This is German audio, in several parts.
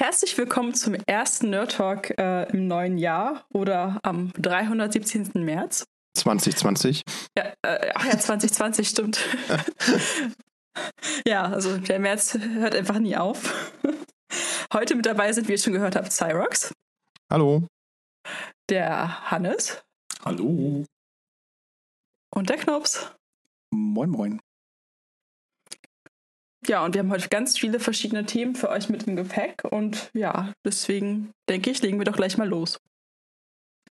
Herzlich willkommen zum ersten Nerd Talk äh, im neuen Jahr oder am 317. März. 2020. Ja, äh, ach ja, 2020 stimmt. ja, also der März hört einfach nie auf. Heute mit dabei sind, wie ihr schon gehört habt, Cyrox. Hallo. Der Hannes. Hallo. Und der Knops. Moin, moin. Ja, und wir haben heute ganz viele verschiedene Themen für euch mit im Gepäck. Und ja, deswegen denke ich, legen wir doch gleich mal los.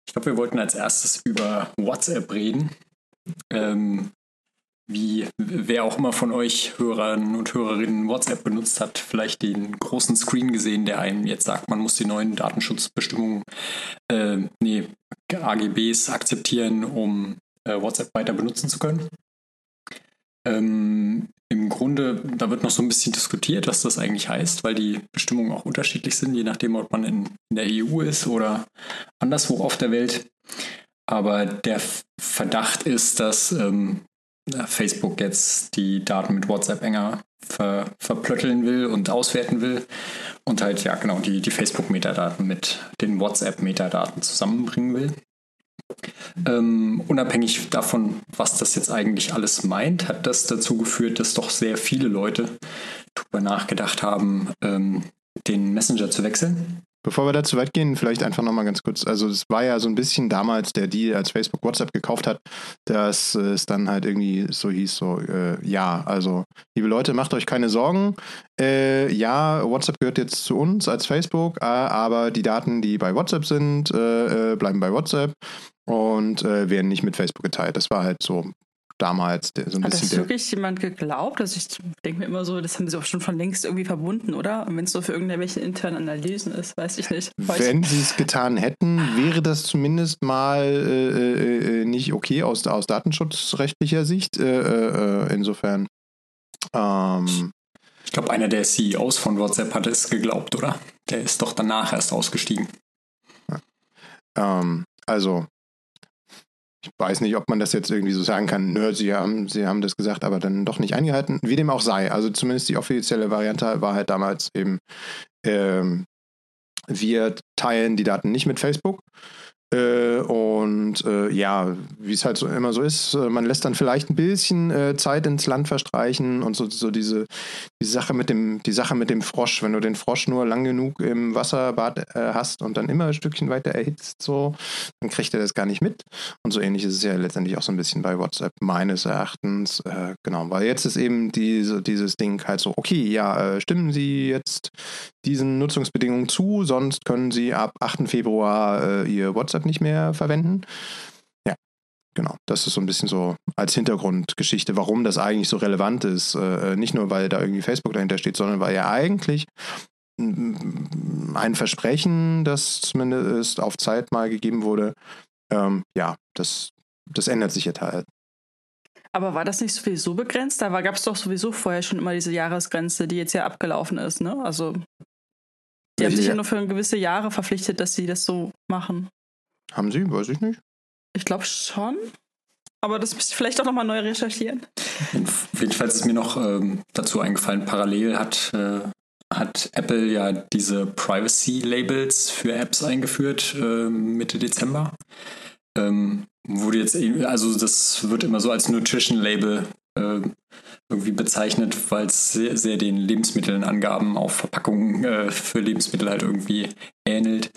Ich glaube, wir wollten als erstes über WhatsApp reden. Ähm, wie wer auch immer von euch Hörern und Hörerinnen WhatsApp benutzt hat, vielleicht den großen Screen gesehen, der einem jetzt sagt, man muss die neuen Datenschutzbestimmungen, äh, nee, AGBs akzeptieren, um äh, WhatsApp weiter benutzen zu können. Ähm, Im Grunde, da wird noch so ein bisschen diskutiert, was das eigentlich heißt, weil die Bestimmungen auch unterschiedlich sind, je nachdem, ob man in, in der EU ist oder anderswo auf der Welt. Aber der Verdacht ist, dass ähm, Facebook jetzt die Daten mit WhatsApp enger ver verplötteln will und auswerten will und halt, ja, genau, die, die Facebook-Metadaten mit den WhatsApp-Metadaten zusammenbringen will. Ähm, unabhängig davon, was das jetzt eigentlich alles meint, hat das dazu geführt, dass doch sehr viele Leute darüber nachgedacht haben, ähm, den Messenger zu wechseln. Bevor wir da zu weit gehen, vielleicht einfach nochmal ganz kurz. Also es war ja so ein bisschen damals der Deal, als Facebook WhatsApp gekauft hat, dass es dann halt irgendwie so hieß, so, äh, ja, also liebe Leute, macht euch keine Sorgen. Äh, ja, WhatsApp gehört jetzt zu uns als Facebook, äh, aber die Daten, die bei WhatsApp sind, äh, äh, bleiben bei WhatsApp und werden nicht mit Facebook geteilt. Das war halt so damals der, so ein Hat bisschen. Hat das wirklich jemand geglaubt? Also ich denke mir immer so, das haben sie auch schon von längst irgendwie verbunden, oder? Und wenn es so für irgendwelche internen Analysen ist, weiß ich nicht. Weiß wenn sie es getan hätten, wäre das zumindest mal äh, äh, nicht okay aus, aus datenschutzrechtlicher Sicht. Äh, äh insofern. Ähm, ich glaube, einer der CEOs von WhatsApp hat es geglaubt, oder? Der ist doch danach erst ausgestiegen. Ähm, also, ich weiß nicht, ob man das jetzt irgendwie so sagen kann, nö, sie haben, sie haben das gesagt, aber dann doch nicht eingehalten. Wie dem auch sei. Also zumindest die offizielle Variante war halt damals eben, ähm, wir teilen die Daten nicht mit Facebook. Äh, und äh, ja, wie es halt so immer so ist, äh, man lässt dann vielleicht ein bisschen äh, Zeit ins Land verstreichen und so, so diese die Sache mit dem die Sache mit dem Frosch, wenn du den Frosch nur lang genug im Wasserbad äh, hast und dann immer ein Stückchen weiter erhitzt, so, dann kriegt er das gar nicht mit. Und so ähnlich ist es ja letztendlich auch so ein bisschen bei WhatsApp meines Erachtens. Äh, genau, weil jetzt ist eben diese, dieses Ding halt so, okay, ja, stimmen Sie jetzt diesen Nutzungsbedingungen zu, sonst können Sie ab 8. Februar Ihr WhatsApp WhatsApp nicht mehr verwenden. Ja, genau. Das ist so ein bisschen so als Hintergrundgeschichte, warum das eigentlich so relevant ist. Äh, nicht nur, weil da irgendwie Facebook dahinter steht, sondern weil ja eigentlich ein Versprechen, das zumindest auf Zeit mal gegeben wurde, ähm, ja, das, das ändert sich jetzt halt. Aber war das nicht sowieso begrenzt? Da gab es doch sowieso vorher schon immer diese Jahresgrenze, die jetzt ja abgelaufen ist, ne? Also die haben sich ja nur für gewisse Jahre verpflichtet, dass sie das so machen. Haben Sie? Weiß ich nicht. Ich glaube schon. Aber das müsste ich vielleicht auch nochmal neu recherchieren. Jedenfalls ist mir noch ähm, dazu eingefallen, parallel hat, äh, hat Apple ja diese Privacy-Labels für Apps eingeführt äh, Mitte Dezember. Ähm, wurde jetzt, also das wird immer so als Nutrition-Label äh, irgendwie bezeichnet, weil es sehr, sehr, den Lebensmittelangaben auf Verpackungen äh, für Lebensmittel halt irgendwie ähnelt.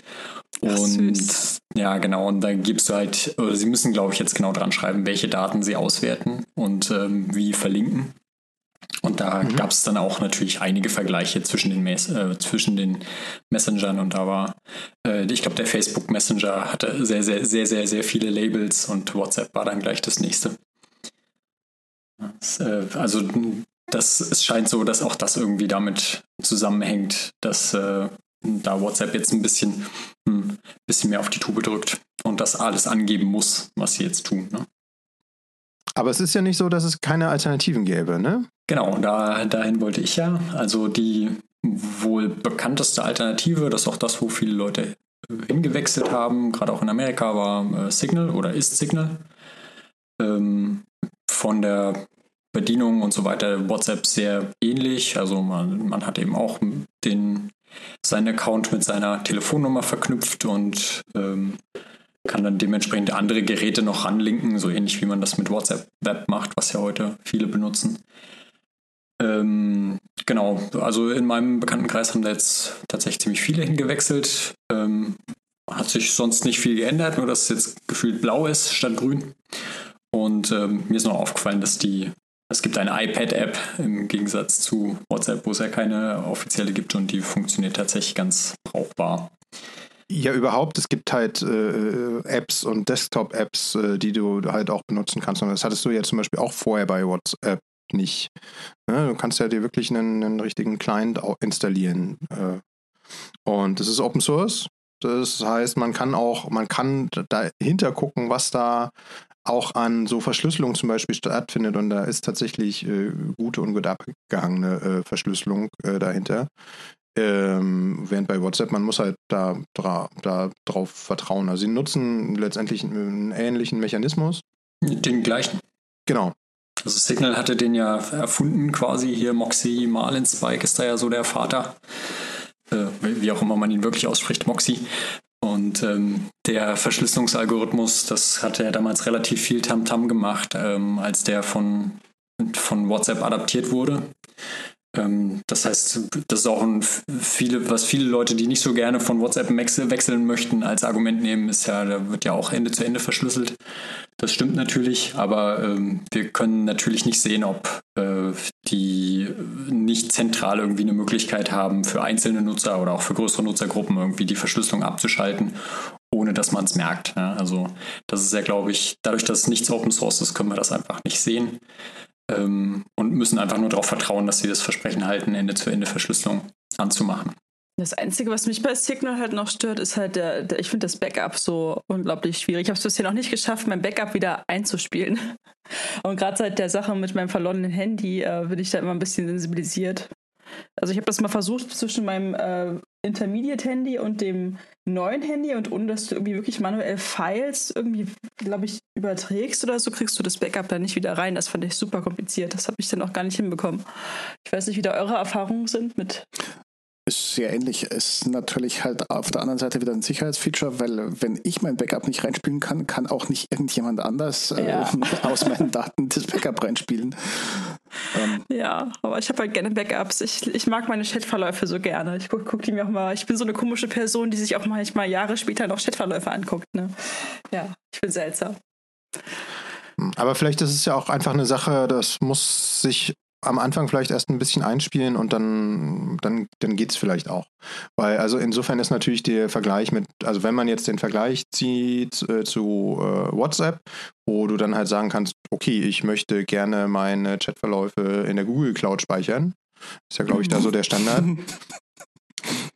Und Ach, ja, genau, und da gibst du halt, oder sie müssen, glaube ich, jetzt genau dran schreiben, welche Daten sie auswerten und ähm, wie verlinken. Und da mhm. gab es dann auch natürlich einige Vergleiche zwischen den, Mes äh, zwischen den Messengern und da war, äh, ich glaube, der Facebook Messenger hatte sehr, sehr, sehr, sehr, sehr viele Labels und WhatsApp war dann gleich das nächste. Äh, also das, es scheint so, dass auch das irgendwie damit zusammenhängt, dass äh, da WhatsApp jetzt ein bisschen, ein hm, bisschen mehr auf die Tube drückt und das alles angeben muss, was sie jetzt tun. Ne? Aber es ist ja nicht so, dass es keine Alternativen gäbe, ne? Genau, da, dahin wollte ich ja. Also die wohl bekannteste Alternative, das ist auch das, wo viele Leute hingewechselt haben, gerade auch in Amerika, war äh, Signal oder ist Signal. Ähm, von der Bedienung und so weiter WhatsApp sehr ähnlich. Also man, man hat eben auch den seinen Account mit seiner Telefonnummer verknüpft und ähm, kann dann dementsprechend andere Geräte noch ranlinken, so ähnlich wie man das mit WhatsApp Web macht, was ja heute viele benutzen. Ähm, genau, also in meinem Bekanntenkreis haben da jetzt tatsächlich ziemlich viele hingewechselt. Ähm, hat sich sonst nicht viel geändert, nur dass es jetzt gefühlt blau ist statt grün. Und ähm, mir ist noch aufgefallen, dass die, es gibt eine iPad-App im Gegensatz zu WhatsApp, wo es ja keine offizielle gibt und die funktioniert tatsächlich ganz brauchbar. Ja, überhaupt. Es gibt halt äh, Apps und Desktop-Apps, äh, die du halt auch benutzen kannst. Und das hattest du ja zum Beispiel auch vorher bei WhatsApp nicht. Ne? Du kannst ja dir wirklich einen, einen richtigen Client installieren. Äh. Und das ist Open Source. Das heißt, man kann auch, man kann dahinter gucken, was da auch an so Verschlüsselung zum Beispiel stattfindet. Und da ist tatsächlich äh, gute und gut abgehangene äh, Verschlüsselung äh, dahinter. Ähm, während bei WhatsApp, man muss halt da, da, da drauf vertrauen. Also sie nutzen letztendlich einen, einen ähnlichen Mechanismus. Den gleichen. Genau. Also Signal hatte den ja erfunden quasi. Hier Moxie Marlinspike ist da ja so der Vater. Äh, wie auch immer man ihn wirklich ausspricht, Moxie. Und ähm, der Verschlüsselungsalgorithmus, das hatte er damals relativ viel Tamtam -Tam gemacht, ähm, als der von, von WhatsApp adaptiert wurde. Ähm, das heißt, das ist auch ein viele, was viele Leute, die nicht so gerne von WhatsApp wechseln möchten, als Argument nehmen, ist ja, da wird ja auch Ende zu Ende verschlüsselt. Das stimmt natürlich, aber ähm, wir können natürlich nicht sehen, ob äh, die nicht zentral irgendwie eine Möglichkeit haben, für einzelne Nutzer oder auch für größere Nutzergruppen irgendwie die Verschlüsselung abzuschalten, ohne dass man es merkt. Ja? Also das ist ja, glaube ich, dadurch, dass nichts Open Source ist, können wir das einfach nicht sehen ähm, und müssen einfach nur darauf vertrauen, dass sie das Versprechen halten, Ende-zu-Ende-Verschlüsselung anzumachen. Das Einzige, was mich bei Signal halt noch stört, ist halt, der, der ich finde das Backup so unglaublich schwierig. Ich habe es bisher noch nicht geschafft, mein Backup wieder einzuspielen. Und gerade seit der Sache mit meinem verlorenen Handy äh, bin ich da immer ein bisschen sensibilisiert. Also ich habe das mal versucht zwischen meinem äh, Intermediate-Handy und dem neuen Handy und ohne dass du irgendwie wirklich manuell Files irgendwie, glaube ich, überträgst oder so, kriegst du das Backup da nicht wieder rein. Das fand ich super kompliziert. Das habe ich dann auch gar nicht hinbekommen. Ich weiß nicht, wie da eure Erfahrungen sind mit ist sehr ähnlich. Ist natürlich halt auf der anderen Seite wieder ein Sicherheitsfeature, weil wenn ich mein Backup nicht reinspielen kann, kann auch nicht irgendjemand anders äh, ja. äh, aus meinen Daten das Backup reinspielen. Ähm. Ja, aber ich habe halt gerne Backups. Ich, ich mag meine Chatverläufe so gerne. Ich gucke guck die mir auch mal. Ich bin so eine komische Person, die sich auch manchmal Jahre später noch Chatverläufe anguckt. Ne? Ja, ich bin seltsam. Aber vielleicht ist es ja auch einfach eine Sache, das muss sich am Anfang vielleicht erst ein bisschen einspielen und dann, dann, dann geht es vielleicht auch. Weil, also insofern ist natürlich der Vergleich mit, also wenn man jetzt den Vergleich zieht äh, zu äh, WhatsApp, wo du dann halt sagen kannst, okay, ich möchte gerne meine Chatverläufe in der Google Cloud speichern. Ist ja, glaube ich, da so der Standard.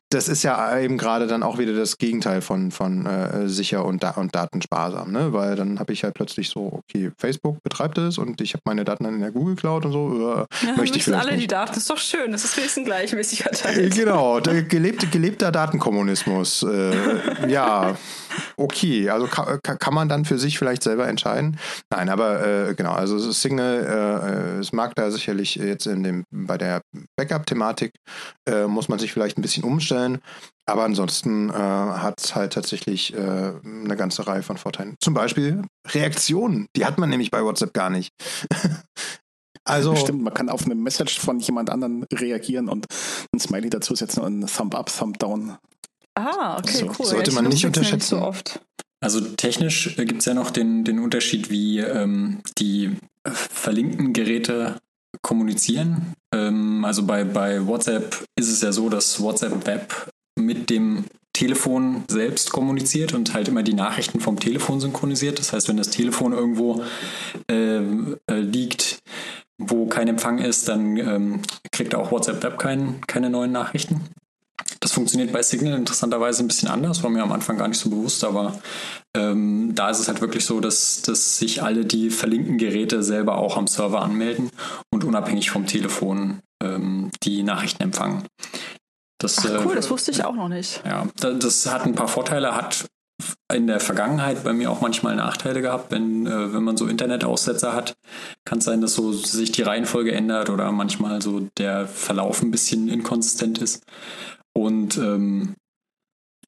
das ist ja eben gerade dann auch wieder das Gegenteil von, von äh, sicher und, da und datensparsam, ne? Weil dann habe ich halt plötzlich so, okay, Facebook betreibt es und ich habe meine Daten dann in der Google Cloud und so. Äh, ja, möchte ich vielleicht alle nicht. die Daten, das ist doch schön, das ist wenigstens gleichmäßig verteilt. Äh, genau, der gelebte, gelebter Datenkommunismus. Äh, ja, okay, also kann, kann man dann für sich vielleicht selber entscheiden. Nein, aber äh, genau, also Signal, äh, es mag da sicherlich jetzt in dem, bei der Backup-Thematik, muss man sich vielleicht ein bisschen umstellen vorstellen. Aber ansonsten äh, hat es halt tatsächlich äh, eine ganze Reihe von Vorteilen. Zum Beispiel Reaktionen. Die hat man nämlich bei WhatsApp gar nicht. also, Stimmt, man kann auf eine Message von jemand anderem reagieren und ein Smiley dazu setzen und ein Thumb up, Thumb down. Ah, okay, so, cool. Sollte man nicht unterschätzen. so oft. Also technisch äh, gibt es ja noch den, den Unterschied, wie ähm, die verlinkten Geräte kommunizieren. Ähm, also bei, bei WhatsApp ist es ja so, dass WhatsApp Web mit dem Telefon selbst kommuniziert und halt immer die Nachrichten vom Telefon synchronisiert. Das heißt, wenn das Telefon irgendwo äh, äh, liegt, wo kein Empfang ist, dann ähm, kriegt auch WhatsApp Web kein, keine neuen Nachrichten. Das funktioniert bei Signal interessanterweise ein bisschen anders, war mir am Anfang gar nicht so bewusst, aber ähm, da ist es halt wirklich so, dass, dass sich alle die verlinkten Geräte selber auch am Server anmelden und unabhängig vom Telefon ähm, die Nachrichten empfangen. Das, Ach cool, äh, das wusste ich auch noch nicht. Ja, das hat ein paar Vorteile, hat in der Vergangenheit bei mir auch manchmal Nachteile gehabt, wenn, äh, wenn man so Internetaussetzer hat. Kann es sein, dass so sich die Reihenfolge ändert oder manchmal so der Verlauf ein bisschen inkonsistent ist. Und ähm,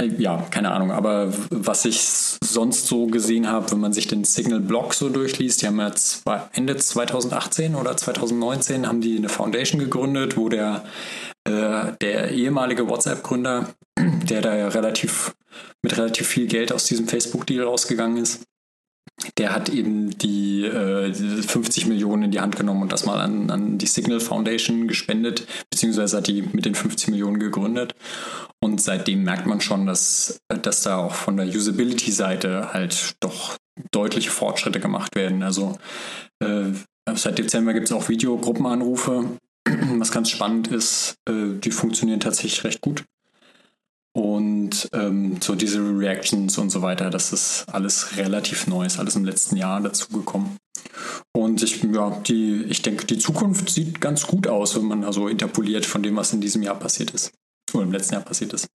äh, ja, keine Ahnung, aber was ich sonst so gesehen habe, wenn man sich den Signal-Blog so durchliest, die haben ja zwei, Ende 2018 oder 2019 haben die eine Foundation gegründet, wo der, äh, der ehemalige WhatsApp-Gründer, der da ja relativ mit relativ viel Geld aus diesem Facebook-Deal rausgegangen ist, der hat eben die äh, 50 Millionen in die Hand genommen und das mal an, an die Signal Foundation gespendet, beziehungsweise hat die mit den 50 Millionen gegründet. Und seitdem merkt man schon, dass, dass da auch von der Usability-Seite halt doch deutliche Fortschritte gemacht werden. Also äh, seit Dezember gibt es auch Videogruppenanrufe, was ganz spannend ist. Äh, die funktionieren tatsächlich recht gut. Und ähm, so diese Reactions und so weiter, das ist alles relativ neu, ist alles im letzten Jahr dazugekommen. Und ich, ja, die, ich denke, die Zukunft sieht ganz gut aus, wenn man also interpoliert von dem, was in diesem Jahr passiert ist. Oder im letzten Jahr passiert ist.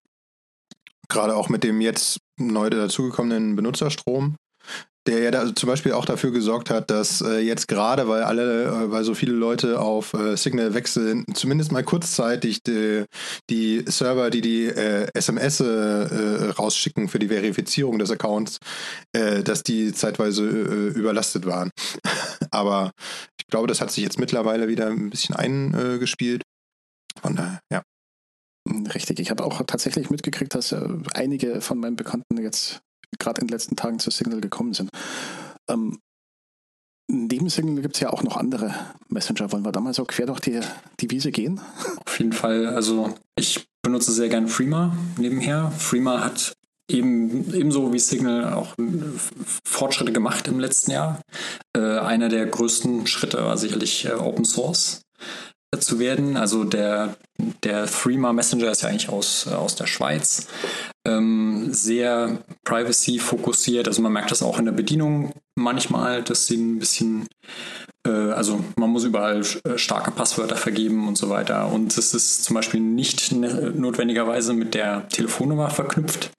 Gerade auch mit dem jetzt neu dazugekommenen Benutzerstrom der ja da zum Beispiel auch dafür gesorgt hat, dass äh, jetzt gerade, weil alle, äh, weil so viele Leute auf äh, Signal wechseln, zumindest mal kurzzeitig die, die Server, die die äh, SMS äh, rausschicken für die Verifizierung des Accounts, äh, dass die zeitweise äh, überlastet waren. Aber ich glaube, das hat sich jetzt mittlerweile wieder ein bisschen eingespielt. Von daher, ja. Richtig, ich habe auch tatsächlich mitgekriegt, dass äh, einige von meinen Bekannten jetzt gerade in den letzten Tagen zu Signal gekommen sind. Ähm, neben Signal gibt es ja auch noch andere Messenger. Wollen wir da mal so quer durch die, die Wiese gehen? Auf jeden Fall. Also ich benutze sehr gern Freema nebenher. Freema hat eben, ebenso wie Signal auch Fortschritte gemacht im letzten Jahr. Äh, einer der größten Schritte war sicherlich äh, Open Source zu werden. Also der, der Threema Messenger ist ja eigentlich aus, äh, aus der Schweiz. Ähm, sehr privacy-fokussiert. Also man merkt das auch in der Bedienung manchmal, dass sie ein bisschen, äh, also man muss überall äh, starke Passwörter vergeben und so weiter. Und es ist zum Beispiel nicht ne notwendigerweise mit der Telefonnummer verknüpft.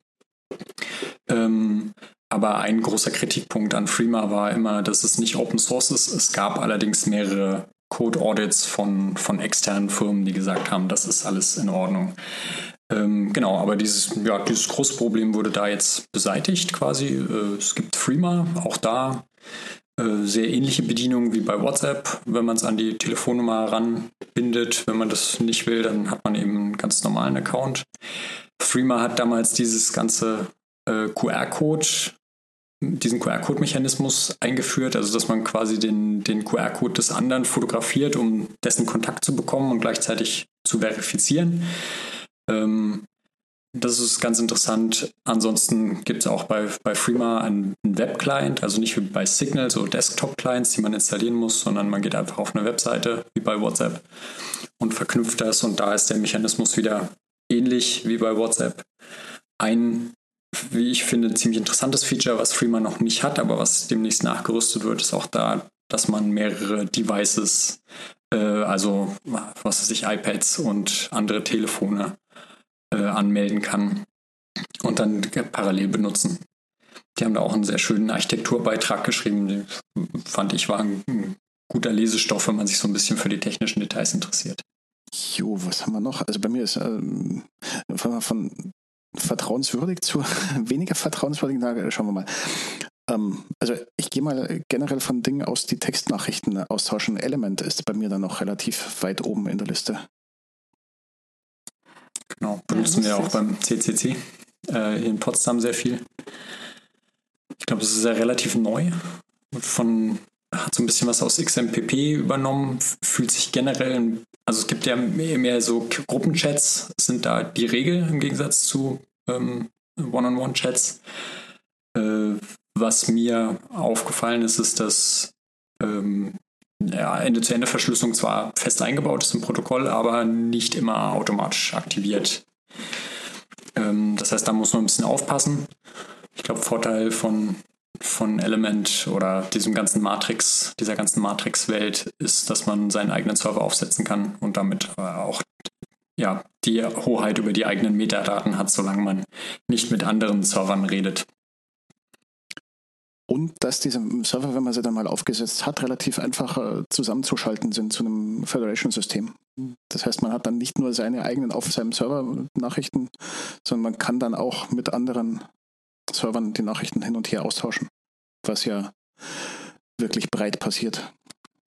Ähm, aber ein großer Kritikpunkt an Freema war immer, dass es nicht Open Source ist. Es gab allerdings mehrere Code-Audits von, von externen Firmen, die gesagt haben, das ist alles in Ordnung. Ähm, genau, aber dieses, ja, dieses große Problem wurde da jetzt beseitigt quasi. Äh, es gibt Freema, auch da äh, sehr ähnliche Bedienungen wie bei WhatsApp. Wenn man es an die Telefonnummer ranbindet, wenn man das nicht will, dann hat man eben einen ganz normalen Account. Freema hat damals dieses ganze äh, QR-Code diesen QR-Code-Mechanismus eingeführt, also dass man quasi den, den QR-Code des anderen fotografiert, um dessen Kontakt zu bekommen und gleichzeitig zu verifizieren. Ähm, das ist ganz interessant. Ansonsten gibt es auch bei, bei Freema einen, einen Web-Client, also nicht wie bei Signal, so Desktop-Clients, die man installieren muss, sondern man geht einfach auf eine Webseite wie bei WhatsApp und verknüpft das und da ist der Mechanismus wieder ähnlich wie bei WhatsApp. Ein wie ich finde, ziemlich interessantes Feature, was Freema noch nicht hat, aber was demnächst nachgerüstet wird, ist auch da, dass man mehrere Devices, äh, also was weiß ich, iPads und andere Telefone äh, anmelden kann und dann parallel benutzen. Die haben da auch einen sehr schönen Architekturbeitrag geschrieben, den fand ich war ein, guter Lesestoff, wenn man sich so ein bisschen für die technischen Details interessiert. Jo, was haben wir noch? Also bei mir ist ähm, von vertrauenswürdig zu weniger vertrauenswürdig, na, schauen wir mal. Ähm, also ich gehe mal generell von Dingen aus, die Textnachrichten austauschen. Element ist bei mir dann noch relativ weit oben in der Liste. Genau, benutzen ja, wir auch beim CCC äh, in Potsdam sehr viel. Ich glaube, es ist ja relativ neu. Von, hat so ein bisschen was aus XMPP übernommen, fühlt sich generell also es gibt ja mehr, mehr so Gruppenchats, sind da die Regel im Gegensatz zu ähm, One-on-One-Chats. Äh, was mir aufgefallen ist, ist, dass ähm, ja, Ende-zu-Ende-Verschlüsselung zwar fest eingebaut ist im Protokoll, aber nicht immer automatisch aktiviert. Ähm, das heißt, da muss man ein bisschen aufpassen. Ich glaube, Vorteil von von Element oder diesem ganzen Matrix, dieser ganzen Matrix-Welt ist, dass man seinen eigenen Server aufsetzen kann und damit äh, auch ja, die Hoheit über die eigenen Metadaten hat, solange man nicht mit anderen Servern redet. und dass diese Server, wenn man sie dann mal aufgesetzt hat, relativ einfach äh, zusammenzuschalten sind zu einem Federation-System. Das heißt, man hat dann nicht nur seine eigenen auf seinem Server Nachrichten, sondern man kann dann auch mit anderen Servern die Nachrichten hin und her austauschen, was ja wirklich breit passiert.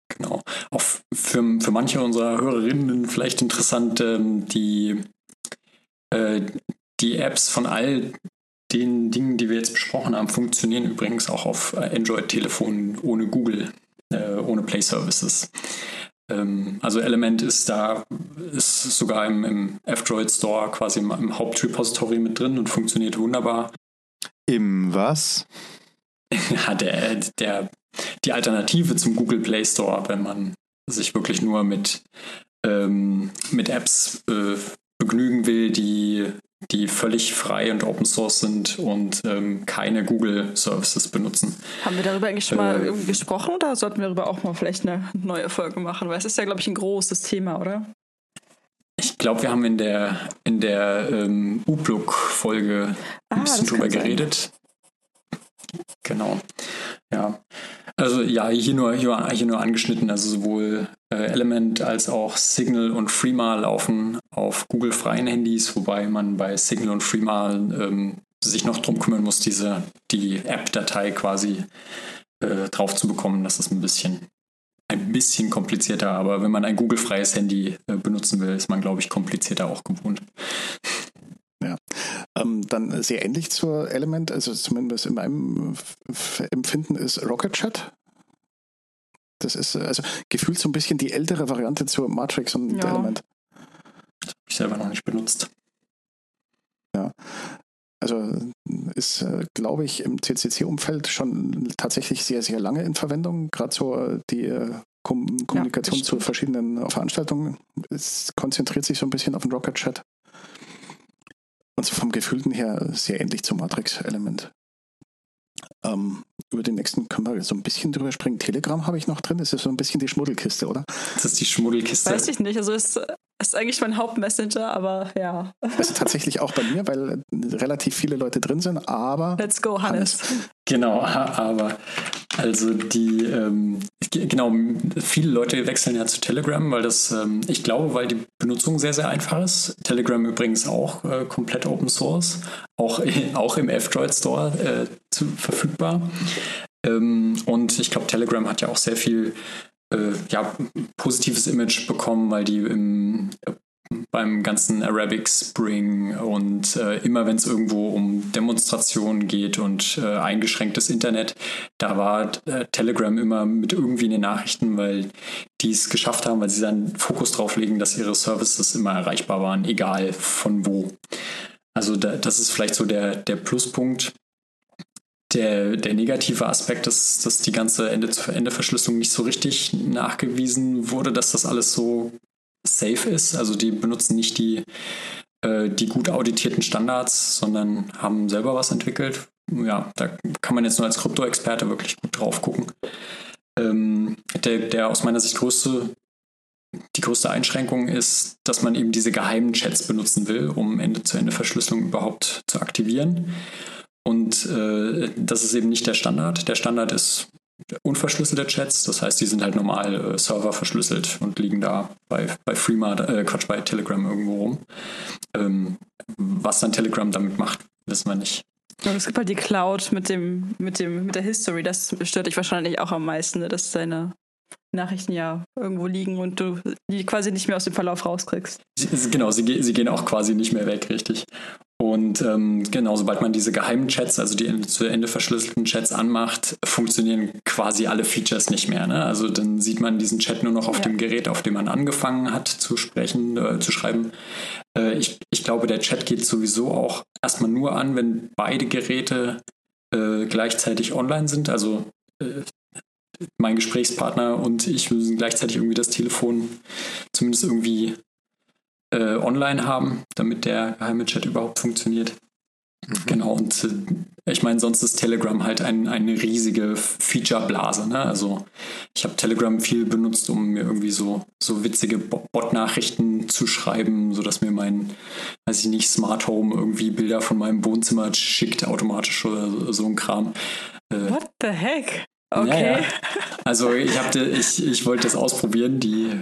Genau. Auch für, für manche unserer Hörerinnen vielleicht interessant, ähm, die, äh, die Apps von all den Dingen, die wir jetzt besprochen haben, funktionieren übrigens auch auf Android-Telefonen ohne Google, äh, ohne Play Services. Ähm, also Element ist da, ist sogar im, im F-Droid Store quasi im, im Hauptrepository mit drin und funktioniert wunderbar. Im was? ja, der, der, die Alternative zum Google Play Store, wenn man sich wirklich nur mit, ähm, mit Apps äh, begnügen will, die die völlig frei und Open Source sind und ähm, keine Google Services benutzen. Haben wir darüber eigentlich schon mal äh, gesprochen oder sollten wir darüber auch mal vielleicht eine neue Folge machen? Weil es ist ja, glaube ich, ein großes Thema, oder? Ich glaube, wir haben in der, in der ähm, U-Block-Folge ein ah, bisschen drüber geredet. Genau. Ja. Also ja, hier nur, hier, hier nur angeschnitten. Also sowohl äh, Element als auch Signal und Freema laufen auf Google freien Handys, wobei man bei Signal und Freema ähm, sich noch drum kümmern muss, diese die App-Datei quasi äh, drauf zu bekommen. Das ist ein bisschen ein bisschen komplizierter, aber wenn man ein Google-freies Handy äh, benutzen will, ist man, glaube ich, komplizierter auch gewohnt. Ja, ähm, dann sehr ähnlich zur Element, also zumindest in meinem Empfinden ist Rocket Chat. Das ist also gefühlt so ein bisschen die ältere Variante zur Matrix und ja. Element. Das habe ich selber noch nicht benutzt. Ja. Also ist, äh, glaube ich, im CCC-Umfeld schon tatsächlich sehr, sehr lange in Verwendung. Gerade so äh, die äh, Kom Kommunikation ja, zu verschiedenen Veranstaltungen. Es konzentriert sich so ein bisschen auf den Rocket Chat. Und so vom Gefühlten her sehr ähnlich zum Matrix-Element. Ähm, über den nächsten können wir so ein bisschen drüber springen. Telegram habe ich noch drin. Das ist so ein bisschen die Schmuddelkiste, oder? Das ist die Schmuddelkiste. Weiß ich nicht. Also ist, ist eigentlich mein Hauptmessenger, aber ja. Das ist tatsächlich auch bei mir, weil relativ viele Leute drin sind, aber. Let's go, Hannes. Hannes. Genau, aber also die, ähm, genau, viele Leute wechseln ja zu Telegram, weil das, ähm, ich glaube, weil die Benutzung sehr, sehr einfach ist. Telegram übrigens auch äh, komplett Open Source, auch, auch im F-Droid Store äh, zu, verfügbar. Ähm, und ich glaube, Telegram hat ja auch sehr viel äh, ja, positives Image bekommen, weil die im beim ganzen Arabic Spring und äh, immer wenn es irgendwo um Demonstrationen geht und äh, eingeschränktes Internet, da war äh, Telegram immer mit irgendwie in den Nachrichten, weil die es geschafft haben, weil sie dann Fokus drauf legen, dass ihre Services immer erreichbar waren, egal von wo. Also da, das ist vielleicht so der, der Pluspunkt. Der, der negative Aspekt ist, dass die ganze Ende-zu-Ende-Verschlüsselung nicht so richtig nachgewiesen wurde, dass das alles so safe ist. Also die benutzen nicht die, äh, die gut auditierten Standards, sondern haben selber was entwickelt. Ja, da kann man jetzt nur als Krypto-Experte wirklich gut drauf gucken. Ähm, der, der aus meiner Sicht größte, die größte Einschränkung ist, dass man eben diese geheimen Chats benutzen will, um Ende-zu-Ende-Verschlüsselung überhaupt zu aktivieren. Und äh, das ist eben nicht der Standard. Der Standard ist unverschlüsselte Chats, das heißt, die sind halt normal äh, Server verschlüsselt und liegen da bei, bei Freema, äh, Quatsch, bei Telegram irgendwo rum. Ähm, was dann Telegram damit macht, wissen wir nicht. Es gibt halt die Cloud mit dem, mit dem, mit der History, das stört dich wahrscheinlich auch am meisten, ne? dass deine Nachrichten ja irgendwo liegen und du die quasi nicht mehr aus dem Verlauf rauskriegst. Sie, genau, sie, sie gehen auch quasi nicht mehr weg, richtig. Und ähm, genau, sobald man diese geheimen Chats, also die zu Ende verschlüsselten Chats anmacht, funktionieren quasi alle Features nicht mehr. Ne? Also dann sieht man diesen Chat nur noch auf ja. dem Gerät, auf dem man angefangen hat zu sprechen, äh, zu schreiben. Äh, ich, ich glaube, der Chat geht sowieso auch erstmal nur an, wenn beide Geräte äh, gleichzeitig online sind. Also äh, mein Gesprächspartner und ich müssen gleichzeitig irgendwie das Telefon zumindest irgendwie äh, online haben, damit der geheime Chat überhaupt funktioniert. Mhm. Genau, und äh, ich meine, sonst ist Telegram halt ein, eine riesige Feature-Blase. Ne? Also ich habe Telegram viel benutzt, um mir irgendwie so, so witzige Bot-Nachrichten zu schreiben, sodass mir mein, weiß ich nicht, Smart Home irgendwie Bilder von meinem Wohnzimmer schickt automatisch oder so, so ein Kram. Äh, What the heck? Okay. Ja, ja. Also ich, hab, ich, ich wollte das ausprobieren. Die,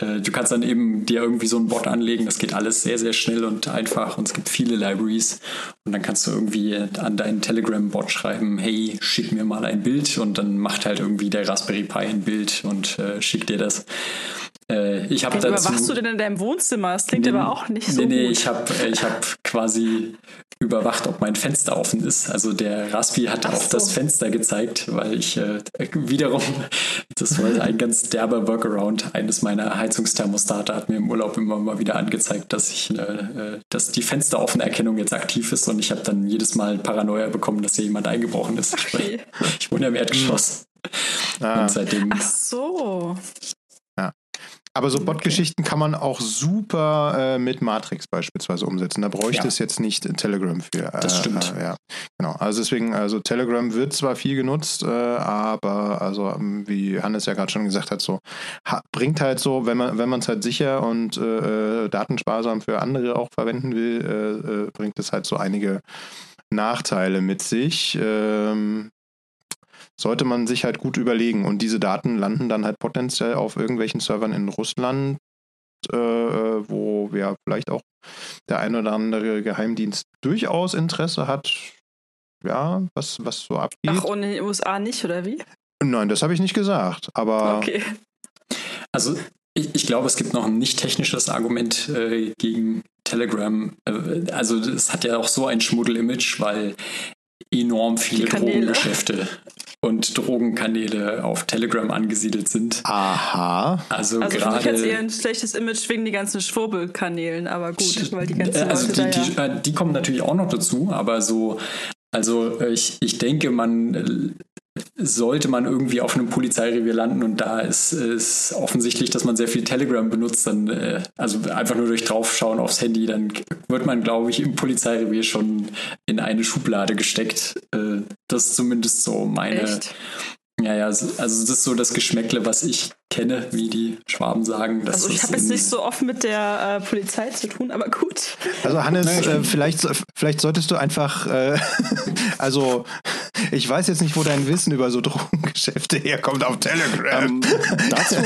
äh, du kannst dann eben dir irgendwie so einen Bot anlegen. Das geht alles sehr, sehr schnell und einfach und es gibt viele Libraries. Und dann kannst du irgendwie an deinen Telegram-Bot schreiben, hey, schick mir mal ein Bild und dann macht halt irgendwie der Raspberry Pi ein Bild und äh, schickt dir das. Äh, ich habe dazu. Überwachst du denn in deinem Wohnzimmer? Das klingt Nee, aber auch nicht so Nee, nee, gut. ich habe ich hab quasi überwacht, ob mein Fenster offen ist. Also der Raspi hat Ach auf so. das Fenster gezeigt, weil ich äh, wiederum, das war ein ganz derber Workaround. Eines meiner Heizungsthermostate hat mir im Urlaub immer mal wieder angezeigt, dass ich, äh, äh, dass die Fensteroffenerkennung jetzt aktiv ist und ich habe dann jedes Mal Paranoia bekommen, dass hier jemand eingebrochen ist. Ich, Okay. ich wohne im Erdgeschoss. Ah. Und seitdem Ach so. Aber so Bot-Geschichten kann man auch super äh, mit Matrix beispielsweise umsetzen. Da bräuchte Ja. es jetzt nicht Telegram für. Äh, Das stimmt. Äh, ja, genau. Also deswegen, also Telegram wird zwar viel genutzt, äh, aber also ähm, wie Hannes ja gerade schon gesagt hat, so ha, bringt halt so, wenn man wenn man es halt sicher und äh, äh, datensparsam für andere auch verwenden will, bringt es halt so einige Nachteile mit sich. Ähm, sollte man sich halt gut überlegen. Und diese Daten landen dann halt potenziell auf irgendwelchen Servern in Russland, äh, äh, wo ja vielleicht auch der ein oder andere Geheimdienst durchaus Interesse hat, ja, was, was so abgeht. Ach, und in den USA nicht, oder wie? Nein, das habe ich nicht gesagt. Aber Okay. Also ich, ich glaube, es gibt noch ein nicht technisches Argument äh, gegen Telegram. Äh, also es hat ja auch so ein Schmuddel-Image, weil enorm viele Die. Drogengeschäfte und Drogenkanäle auf Telegram angesiedelt sind. aha. Also, Also mich hat es eher gerade. ein schlechtes Image wegen die ganzen Schwurbelkanälen, aber gut, weil die Äh, ganzen also Leute die, da die, ja. äh, die kommen natürlich auch noch dazu, aber so, also äh, ich, ich denke, man äh, sollte man irgendwie auf einem Polizeirevier landen und da ist es offensichtlich, dass man sehr viel Telegram benutzt, dann äh, also einfach nur durch draufschauen aufs Handy, dann wird man, glaube ich, im Polizeirevier schon in eine Schublade gesteckt. Äh, das ist zumindest so meine. Echt? Ja, ja, so- also das ist so das Geschmäckle, was ich kenne, wie die Schwaben sagen. dass Also ich habe jetzt nicht so oft mit der äh, Polizei zu tun, aber gut. Also Hannes, äh, vielleicht, vielleicht solltest du einfach, äh, also ich weiß jetzt nicht, wo dein Wissen über so Drogengeschäfte herkommt auf Telegram. Ähm, dazu,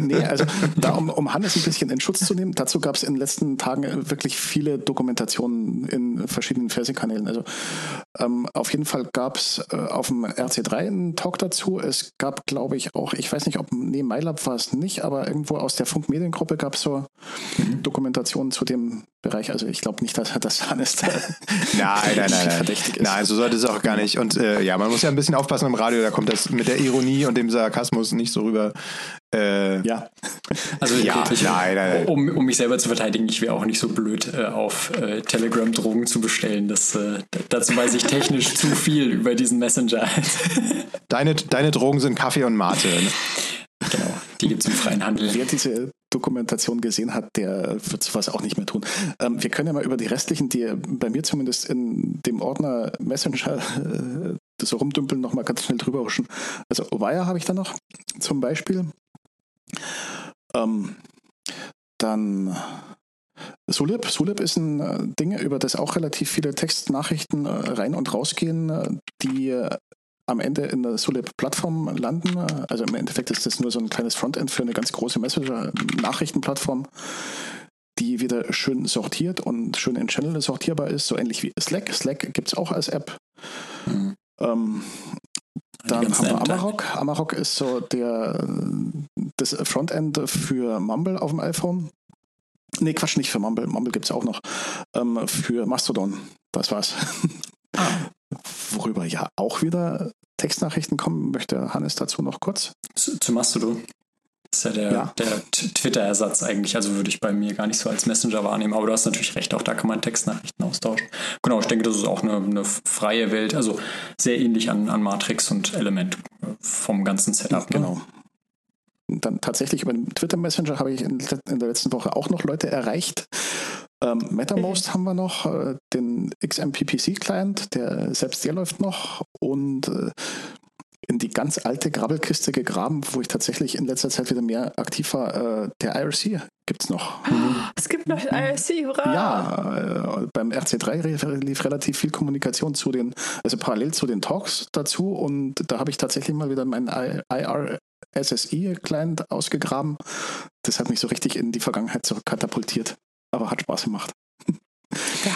nee, also da, um, um Hannes ein bisschen in Schutz zu nehmen, dazu gab es in den letzten Tagen äh, wirklich viele Dokumentationen in verschiedenen Fernsehkanälen. Also ähm, auf jeden Fall gab es äh, auf dem RC3 einen Talk dazu. Es gab, glaube ich, auch, ich weiß nicht, ob, nee, MyLab war es nicht, aber irgendwo aus der Funkmediengruppe gab es so Dokumentationen zu dem Bereich. Also ich glaube nicht, dass, dass Hannes da Nein, nein, nein, nein. verdächtig ist. Nein, so sollte es auch gar nicht. Und äh, ja, man muss ja ein bisschen aufpassen im Radio, da kommt das mit der Ironie und dem Sarkasmus nicht so rüber. Äh, Ja, Also Ja, ich, nein, nein. Um, um mich selber zu verteidigen, ich wäre auch nicht so blöd, äh, auf äh, Telegram Drogen zu bestellen. Das, äh, dazu weiß ich technisch zu viel über diesen Messenger. Deine, deine Drogen sind Kaffee und Mate. Ne? genau, die gibt es im freien Handel. Wer diese Dokumentation gesehen hat, der wird sowas auch nicht mehr tun. Ähm, wir können ja mal über die restlichen, die bei mir zumindest in dem Ordner Messenger äh, so rumdümpeln, nochmal ganz schnell drüber huschen. Also Wire habe ich da noch zum Beispiel. Ähm, dann Sulip. Sulip ist ein äh, Ding, über das auch relativ viele Textnachrichten äh, rein und rausgehen, äh, die am Ende in der Sulip-Plattform landen. Also im Endeffekt ist das nur so ein kleines Frontend für eine ganz große Messenger-Nachrichtenplattform, die wieder schön sortiert und schön in Channel sortierbar ist, so ähnlich wie Slack. Slack gibt es auch als App. Mhm. Ähm, dann haben wir. Amarok. Amarok ist so der, das Frontend für Mumble auf dem iPhone. Nee, Quatsch, nicht für Mumble. Mumble gibt es auch noch. Ähm, für Mastodon. Das war's. Worüber ja auch wieder Textnachrichten kommen, möchte Hannes dazu noch kurz. Zu, zu Mastodon. Das ist ja der, Ja. der Twitter-Ersatz eigentlich. Also würde ich bei mir gar nicht so als Messenger wahrnehmen. Aber du hast natürlich recht, auch da kann man Textnachrichten austauschen. Genau, ich denke, das ist auch eine, eine freie Welt. Also sehr ähnlich an, an Matrix und Element vom ganzen Setup. Ne? Genau. Dann tatsächlich über den Twitter Messenger habe ich in, in der letzten Woche auch noch Leute erreicht. Ähm, MetaMost haben wir noch, äh, den XMPPC-Client, der selbst der läuft noch und äh, in die ganz alte Grabbelkiste gegraben, wo ich tatsächlich in letzter Zeit wieder mehr aktiv war. Äh, der IRC gibt es noch. Es gibt noch IRC, hurra! Ja, äh, beim RC3 lief, lief relativ viel Kommunikation zu den, also parallel zu den Talks dazu und da habe ich tatsächlich mal wieder meinen IRSSI-Client ausgegraben. Das hat mich so richtig in die Vergangenheit zurückkatapultiert, aber hat Spaß gemacht.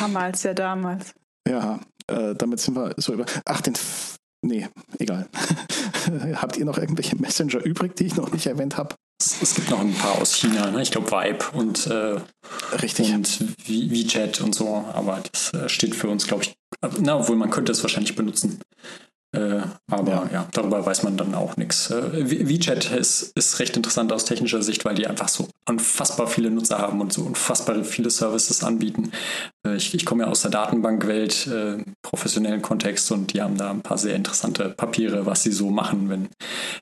Damals, ja damals. Ja, äh, damit sind wir so über. Ach, den Nee, egal. Habt ihr noch irgendwelche Messenger übrig, die ich noch nicht erwähnt habe? Es, es, gibt noch ein paar aus China, ne? ich glaube Vibe und, äh, Richtig. und WeChat und so, aber das äh, steht für uns, glaube ich, na, obwohl man könnte es wahrscheinlich benutzen. Äh, aber ja. ja. darüber weiß man dann auch nichts. Äh, WeChat ist, ist recht interessant aus technischer Sicht, weil die einfach so unfassbar viele Nutzer haben und so unfassbar viele Services anbieten. Äh, ich, ich komme ja aus der Datenbankwelt, äh, professionellen Kontext und die haben da ein paar sehr interessante Papiere, was sie so machen, wenn,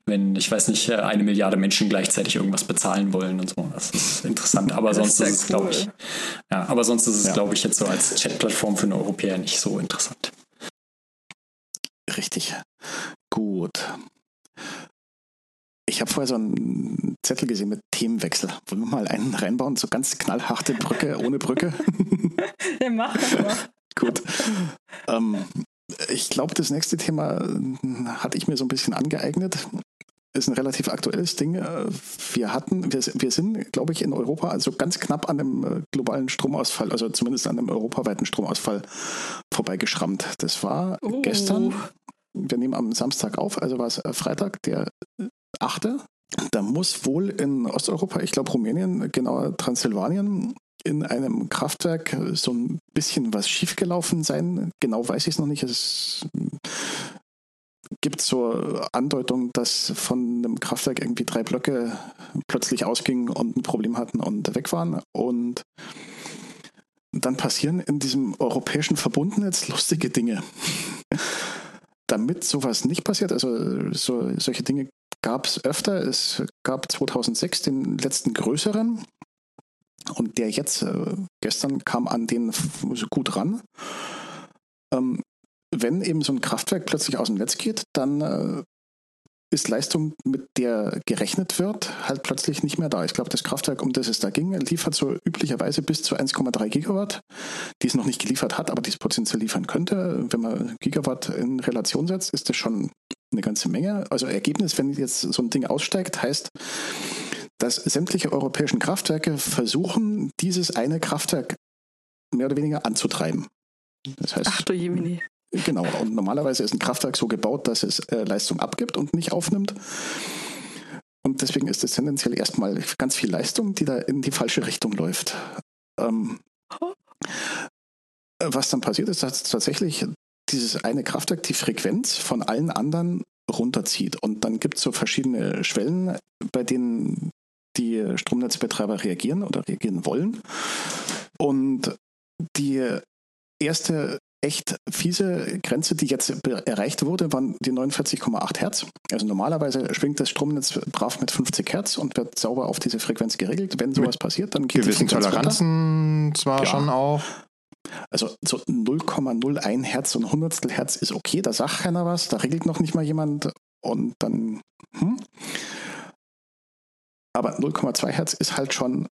wenn ich weiß nicht, äh, eine Milliarde Menschen gleichzeitig irgendwas bezahlen wollen und so. Das ist interessant. Aber sonst ist es, cool. glaube ich, ja, aber sonst ist es, ja. glaube ich, jetzt so als Chatplattform für einen Europäer nicht so interessant. Richtig. Gut. Ich habe vorher so einen Zettel gesehen mit Themenwechsel. Wollen wir mal einen reinbauen? So ganz knallharte Brücke ohne Brücke? ja, mach das mal. Gut. Ähm, ich glaube, das nächste Thema hatte ich mir so ein bisschen angeeignet. Ist ein relativ aktuelles Ding. Wir hatten, wir, wir sind, glaube ich, in Europa also ganz knapp an einem äh, globalen Stromausfall, also zumindest an einem europaweiten Stromausfall vorbeigeschrammt. Das war uh. gestern wir nehmen am Samstag auf, also war es äh, Freitag, der 8. Äh, da muss wohl in Osteuropa, ich glaube Rumänien, genauer Transsilvanien, in einem Kraftwerk so ein bisschen was schiefgelaufen sein. Genau weiß ich es noch nicht. Es gibt so Andeutung, dass von einem Kraftwerk irgendwie drei Blöcke plötzlich ausgingen und ein Problem hatten und weg waren. Und dann passieren in diesem europäischen Verbundnetz lustige Dinge damit sowas nicht passiert, also so, solche Dinge gab es öfter. Es gab 2006 den letzten größeren und der jetzt, äh, gestern kam an den gut ran. Ähm, wenn eben so ein Kraftwerk plötzlich aus dem Netz geht, dann äh, ist Leistung, mit der gerechnet wird, halt plötzlich nicht mehr da. Ich glaube, das Kraftwerk, um das es da ging, liefert so üblicherweise bis zu 1,3 Gigawatt, die es noch nicht geliefert hat, aber die es potenziell liefern könnte. Wenn man Gigawatt in Relation setzt, ist das schon eine ganze Menge. Also Ergebnis, wenn jetzt so ein Ding aussteigt, heißt, dass sämtliche europäischen Kraftwerke versuchen, dieses eine Kraftwerk mehr oder weniger anzutreiben. Das heißt, Ach du Jemini. Genau, und normalerweise ist ein Kraftwerk so gebaut, dass es äh, Leistung abgibt und nicht aufnimmt. Und deswegen ist es tendenziell erstmal ganz viel Leistung, die da in die falsche Richtung läuft. Ähm, was dann passiert ist, dass tatsächlich dieses eine Kraftwerk die Frequenz von allen anderen runterzieht. Und dann gibt es so verschiedene Schwellen, bei denen die Stromnetzbetreiber reagieren oder reagieren wollen. Und die erste echt fiese Grenze, die jetzt erreicht wurde, waren die 49,8 Hertz. Also normalerweise schwingt das Stromnetz brav mit 50 Hertz und wird sauber auf diese Frequenz geregelt. Wenn sowas mit passiert, dann geht gewissen Toleranzen runter. zwar ja. schon auch. Also so 0,01 Hertz und Hundertstel Hertz ist okay, da sagt keiner was, da regelt noch nicht mal jemand und dann. Hm. Aber 0,2 Hertz ist halt schon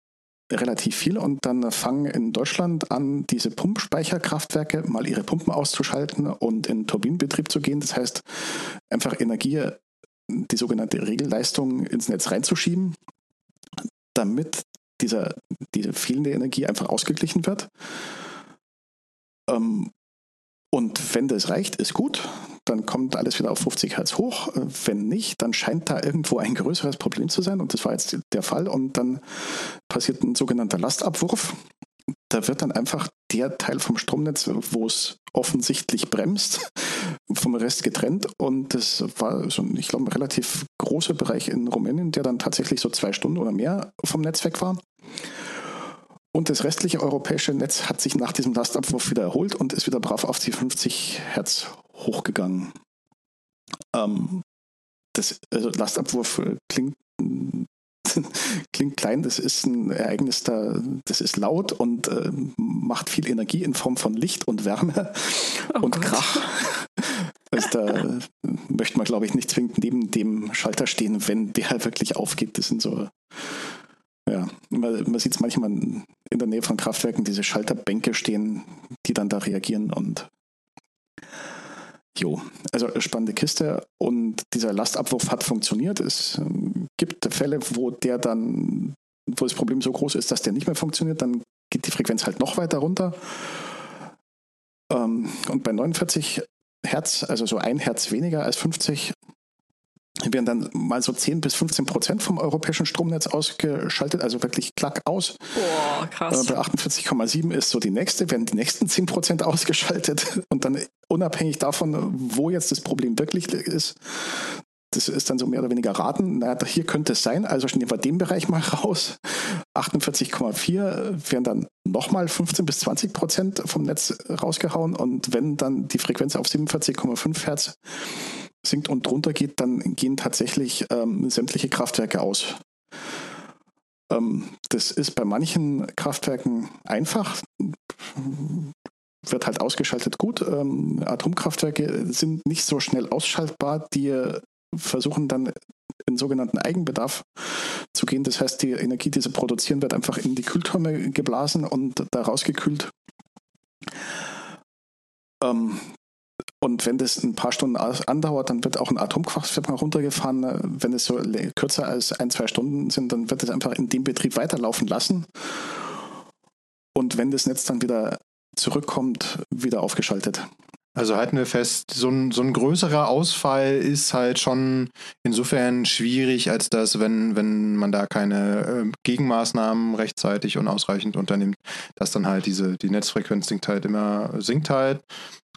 relativ viel und dann fangen in Deutschland an, diese Pumpspeicherkraftwerke mal ihre Pumpen auszuschalten und in Turbinenbetrieb zu gehen. Das heißt, einfach Energie, die sogenannte Regelleistung ins Netz reinzuschieben, damit dieser, diese fehlende Energie einfach ausgeglichen wird. Ähm, und wenn das reicht, ist gut dann kommt alles wieder auf 50 Hertz hoch. Wenn nicht, dann scheint da irgendwo ein größeres Problem zu sein und das war jetzt der Fall und dann passiert ein sogenannter Lastabwurf. Da wird dann einfach der Teil vom Stromnetz, wo es offensichtlich bremst, vom Rest getrennt. Und das war so, ein, ich glaube, ein relativ großer Bereich in Rumänien, der dann tatsächlich so zwei Stunden oder mehr vom Netz weg war. Und das restliche europäische Netz hat sich nach diesem Lastabwurf wieder erholt und ist wieder brav auf die 50 Hertz hochgegangen. Ähm, das also Lastabwurf äh, klingt klingt klein, das ist ein Ereignis, da, das ist laut und äh, macht viel Energie in Form von Licht und Wärme oh und Gott. Krach. Also da möchte man, glaube ich, nicht zwingend neben dem Schalter stehen, wenn der wirklich aufgeht. Das sind so, ja, man, man sieht es manchmal in der Nähe von Kraftwerken, diese Schalterbänke stehen, die dann da reagieren und Jo, also spannende Kiste und dieser Lastabwurf hat funktioniert. Es ähm, gibt Fälle, wo der dann, wo das Problem so groß ist, dass der nicht mehr funktioniert, dann geht die Frequenz halt noch weiter runter. Ähm, und bei 49 Hertz, also so ein Hertz weniger als 50, werden dann mal so 10 bis 15 Prozent vom europäischen Stromnetz ausgeschaltet, also wirklich klack aus. Boah, krass. Äh, bei 48,7 ist so die nächste, werden die nächsten 10 Prozent ausgeschaltet und dann unabhängig davon, wo jetzt das Problem wirklich ist, das ist dann so mehr oder weniger raten. Naja, hier könnte es sein, also nehmen wir den Bereich mal raus. 48,4 werden dann nochmal 15 bis 20 Prozent vom Netz rausgehauen und wenn dann die Frequenz auf 47,5 Hertz sinkt und drunter geht, dann gehen tatsächlich ähm, sämtliche Kraftwerke aus. Ähm, das ist bei manchen Kraftwerken einfach, wird halt ausgeschaltet gut. Ähm, Atomkraftwerke sind nicht so schnell ausschaltbar, die versuchen dann in sogenannten Eigenbedarf zu gehen. Das heißt, die Energie, die sie produzieren, wird einfach in die Kühltürme geblasen und da rausgekühlt. Ähm, und wenn das ein paar Stunden andauert, dann wird auch ein Atomkraftwerk mal runtergefahren. Wenn es so kürzer als ein, zwei Stunden sind, dann wird es einfach in dem Betrieb weiterlaufen lassen. Und wenn das Netz dann wieder zurückkommt, wieder aufgeschaltet. Also halten wir fest, so ein, so ein größerer Ausfall ist halt schon insofern schwierig, als dass, wenn, wenn man da keine äh, Gegenmaßnahmen rechtzeitig und ausreichend unternimmt, dass dann halt diese, die Netzfrequenz sinkt halt immer, sinkt halt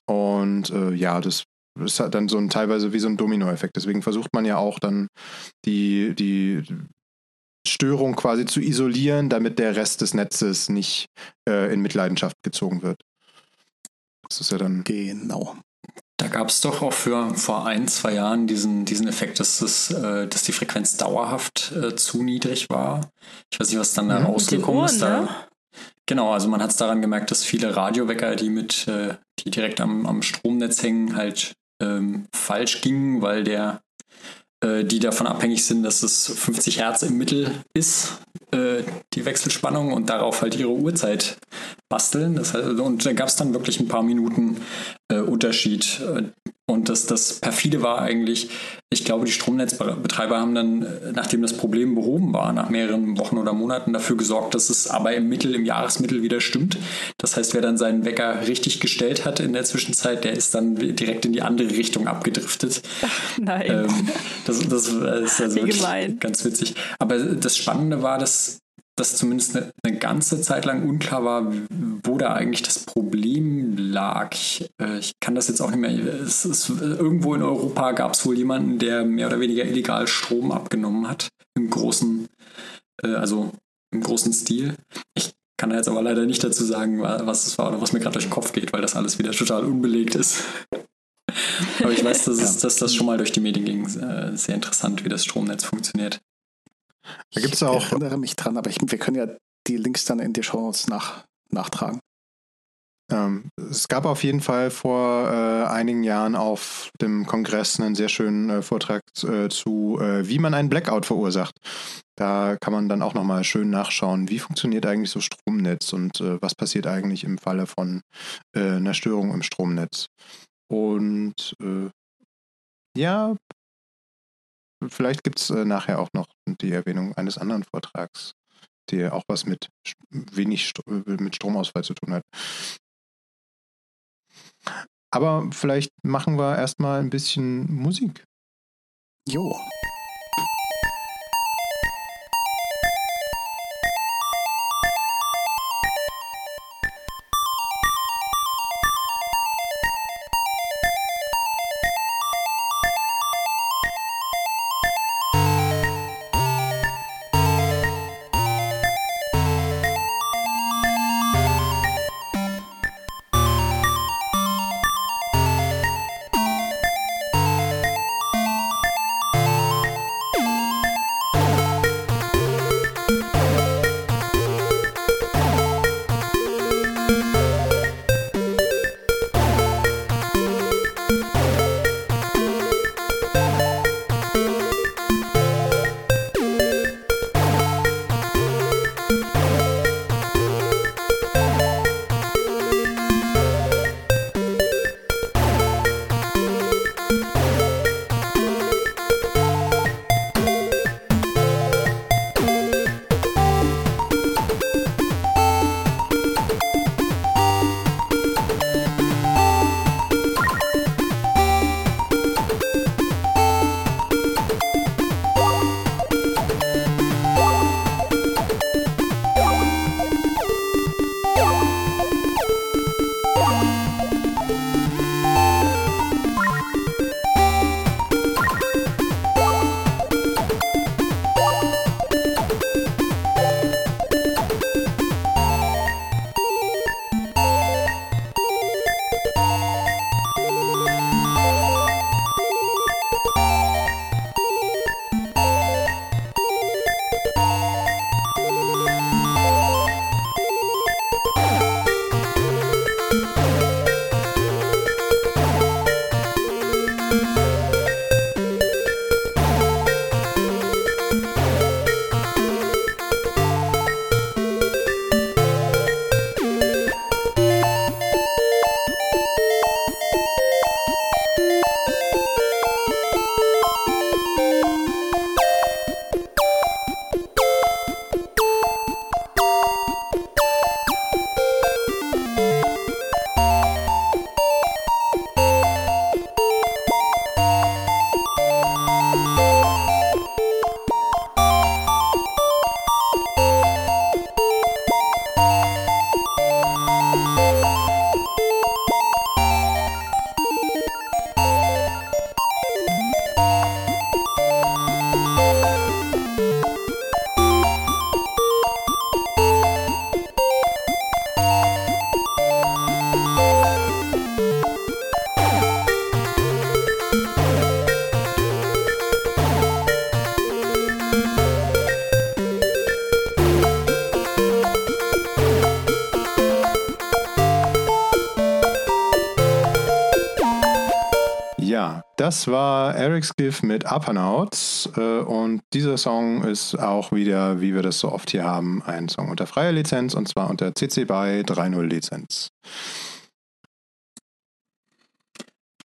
und äh, ja, das ist halt dann so ein teilweise wie so ein Dominoeffekt. Deswegen versucht man ja auch dann die, die Störung quasi zu isolieren, damit der Rest des Netzes nicht äh, in Mitleidenschaft gezogen wird. Das ist ja dann. Genau. Da gab es doch auch für vor ein, zwei Jahren diesen, diesen Effekt, dass, das, äh, dass die Frequenz dauerhaft äh, zu niedrig war. Ich weiß nicht, was dann da mhm, rausgekommen ist. Da, ne? Genau, also man hat es daran gemerkt, dass viele Radiowecker, die mit, äh, die direkt am, am Stromnetz hängen, halt ähm, falsch gingen, weil der, äh, die davon abhängig sind, dass es 50 Hertz im Mittel ist, äh, die Wechselspannung und darauf halt ihre Uhrzeit basteln. Das heißt, und da gab es dann wirklich ein paar Minuten äh, Unterschied. Und das, das perfide war eigentlich, ich glaube, die Stromnetzbetreiber haben dann, äh, nachdem das Problem behoben war, nach mehreren Wochen oder Monaten dafür gesorgt, dass es aber im Mittel, im Jahresmittel wieder stimmt. Das heißt, wer dann seinen Wecker richtig gestellt hat in der Zwischenzeit, der ist dann direkt in die andere Richtung abgedriftet. Ach, nein. Ähm, das, das ist also ganz witzig. Aber das Spannende war, dass dass zumindest eine, eine, ganze Zeit lang unklar war, wo da eigentlich das Problem lag. Ich, äh, ich kann das jetzt auch nicht mehr. Es ist, irgendwo in Europa gab es wohl jemanden, der mehr oder weniger illegal Strom abgenommen hat. Im großen, äh, also im großen Stil. Ich kann jetzt aber leider nicht dazu sagen, was es war oder was mir gerade durch den Kopf geht, weil das alles wieder total unbelegt ist. aber ich weiß, dass, es, dass das schon mal durch die Medien ging. Äh, sehr interessant, wie das Stromnetz funktioniert. Da gibt's auch. Ich erinnere mich dran, aber ich, wir können ja die Links dann in die Show Notes nach, nachtragen. Ähm, es gab auf jeden Fall vor äh, einigen Jahren auf dem Kongress einen sehr schönen äh, Vortrag äh, zu, äh, wie man einen Blackout verursacht. Da kann man dann auch nochmal schön nachschauen, wie funktioniert eigentlich so Stromnetz und äh, was passiert eigentlich im Falle von äh, einer Störung im Stromnetz. Und ja, Vielleicht gibt es äh, nachher auch noch die Erwähnung eines anderen Vortrags, der auch was mit wenig St äh, mit Stromausfall zu tun hat. Aber vielleicht machen wir erstmal ein bisschen Musik. Jo. Das war Eric's Gift mit Upernauts äh, und dieser Song ist auch wieder, wie wir das so oft hier haben, ein Song unter freier Lizenz und zwar unter CC BY 3.0 Lizenz.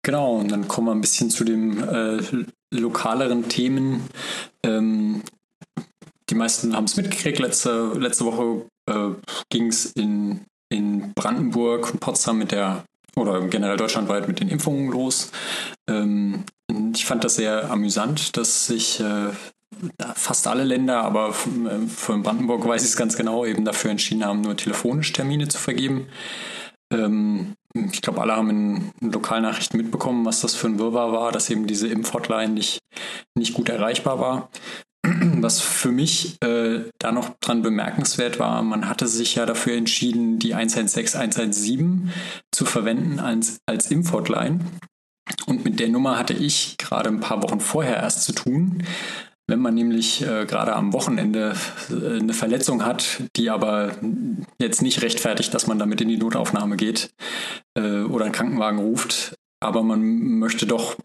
Genau, und dann kommen wir ein bisschen zu den äh, lokaleren Themen. Ähm, die meisten haben es mitgekriegt. Letzte, letzte Woche äh, ging es in, in Brandenburg und Potsdam mit der, oder generell deutschlandweit mit den Impfungen los. Ähm, ich fand das sehr amüsant, dass sich äh, fast alle Länder, aber für Brandenburg weiß ich es ganz genau, eben dafür entschieden haben, nur telefonisch Termine zu vergeben. Ähm, ich glaube, alle haben in, in Lokalnachrichten mitbekommen, was das für ein Wirrwarr war, dass eben diese Impfhotline nicht, nicht gut erreichbar war. Was für mich äh, da noch dran bemerkenswert war, man hatte sich ja dafür entschieden, die 116 117 zu verwenden als, als Impfhotline. Und mit der Nummer hatte ich gerade ein paar Wochen vorher erst zu tun. Wenn man nämlich äh, gerade am Wochenende äh, eine Verletzung hat, die aber jetzt nicht rechtfertigt, dass man damit in die Notaufnahme geht äh, oder einen Krankenwagen ruft, aber man möchte doch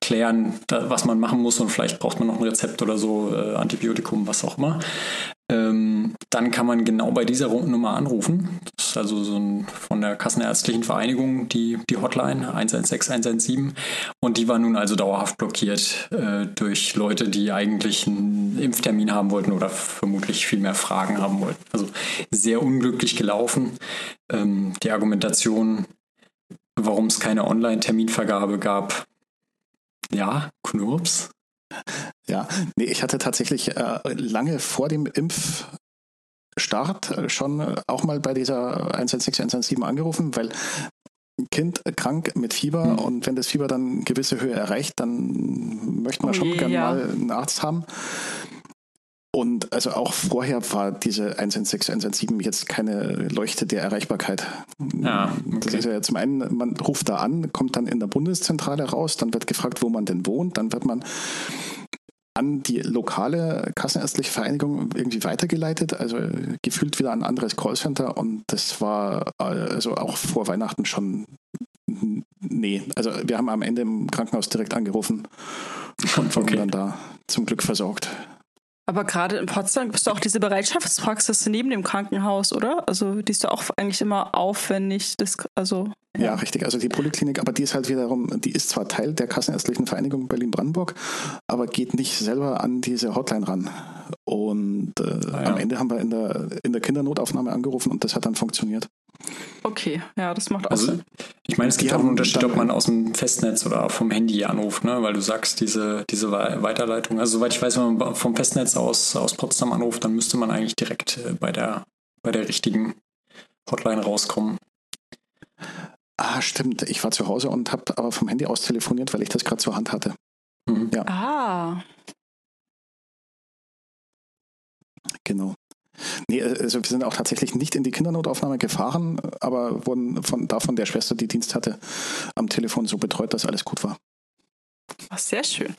klären, da, was man machen muss und vielleicht braucht man noch ein Rezept oder so, äh, Antibiotikum, was auch immer. Ähm, dann kann man genau bei dieser Nummer anrufen. Das ist also so ein, von der Kassenärztlichen Vereinigung die, die Hotline 116 117 und die war nun also dauerhaft blockiert äh, durch Leute, die eigentlich einen Impftermin haben wollten oder vermutlich viel mehr Fragen haben wollten. Also sehr unglücklich gelaufen. Ähm, die Argumentation, warum es keine Online-Terminvergabe gab, ja, Knurps. Ja, nee, ich hatte tatsächlich äh, lange vor dem Impfstart äh, schon auch mal bei dieser 116, 117 angerufen, weil ein Kind krank mit Fieber mhm. und wenn das Fieber dann eine gewisse Höhe erreicht, dann möchte man oh schon gerne ja. mal einen Arzt haben. Und also auch vorher war diese 116, 117 jetzt keine Leuchte der Erreichbarkeit. Ja, okay. Das ist ja zum einen, man ruft da an, kommt dann in der Bundeszentrale raus, dann wird gefragt, wo man denn wohnt, dann wird man an die lokale kassenärztliche Vereinigung irgendwie weitergeleitet, also gefühlt wieder ein anderes Callcenter und das war also auch vor Weihnachten schon nee, also wir haben am Ende im Krankenhaus direkt angerufen und wurden okay. dann da zum Glück versorgt. Aber gerade in Potsdam gibt es auch diese Bereitschaftspraxis neben dem Krankenhaus, oder? Also die ist doch auch eigentlich immer aufwendig. Das, also, ja. ja. richtig. Also die Poliklinik, aber die ist halt wiederum, die ist zwar Teil der Kassenärztlichen Vereinigung Berlin-Brandenburg, aber geht nicht selber an diese Hotline ran. Und äh, ah, ja. am Ende haben wir in der, in der Kindernotaufnahme angerufen und das hat dann funktioniert. Okay, ja, das macht auch also, Sinn. Ich meine, es gibt auch einen Unterschied, ob man aus dem Festnetz oder vom Handy anruft, ne? weil du sagst, diese, diese Weiterleitung. Also, soweit ich weiß, wenn man vom Festnetz aus, aus Potsdam anruft, dann müsste man eigentlich direkt äh, bei der, bei der richtigen Hotline rauskommen. Ah, stimmt. Ich war zu Hause und habe aber vom Handy aus telefoniert, weil ich das gerade zur Hand hatte. Mhm. Ja. Ah. Genau. Nee, also wir sind auch tatsächlich nicht in die Kindernotaufnahme gefahren, aber wurden von, davon der Schwester, die Dienst hatte, am Telefon so betreut, dass alles gut war. Ach, sehr schön.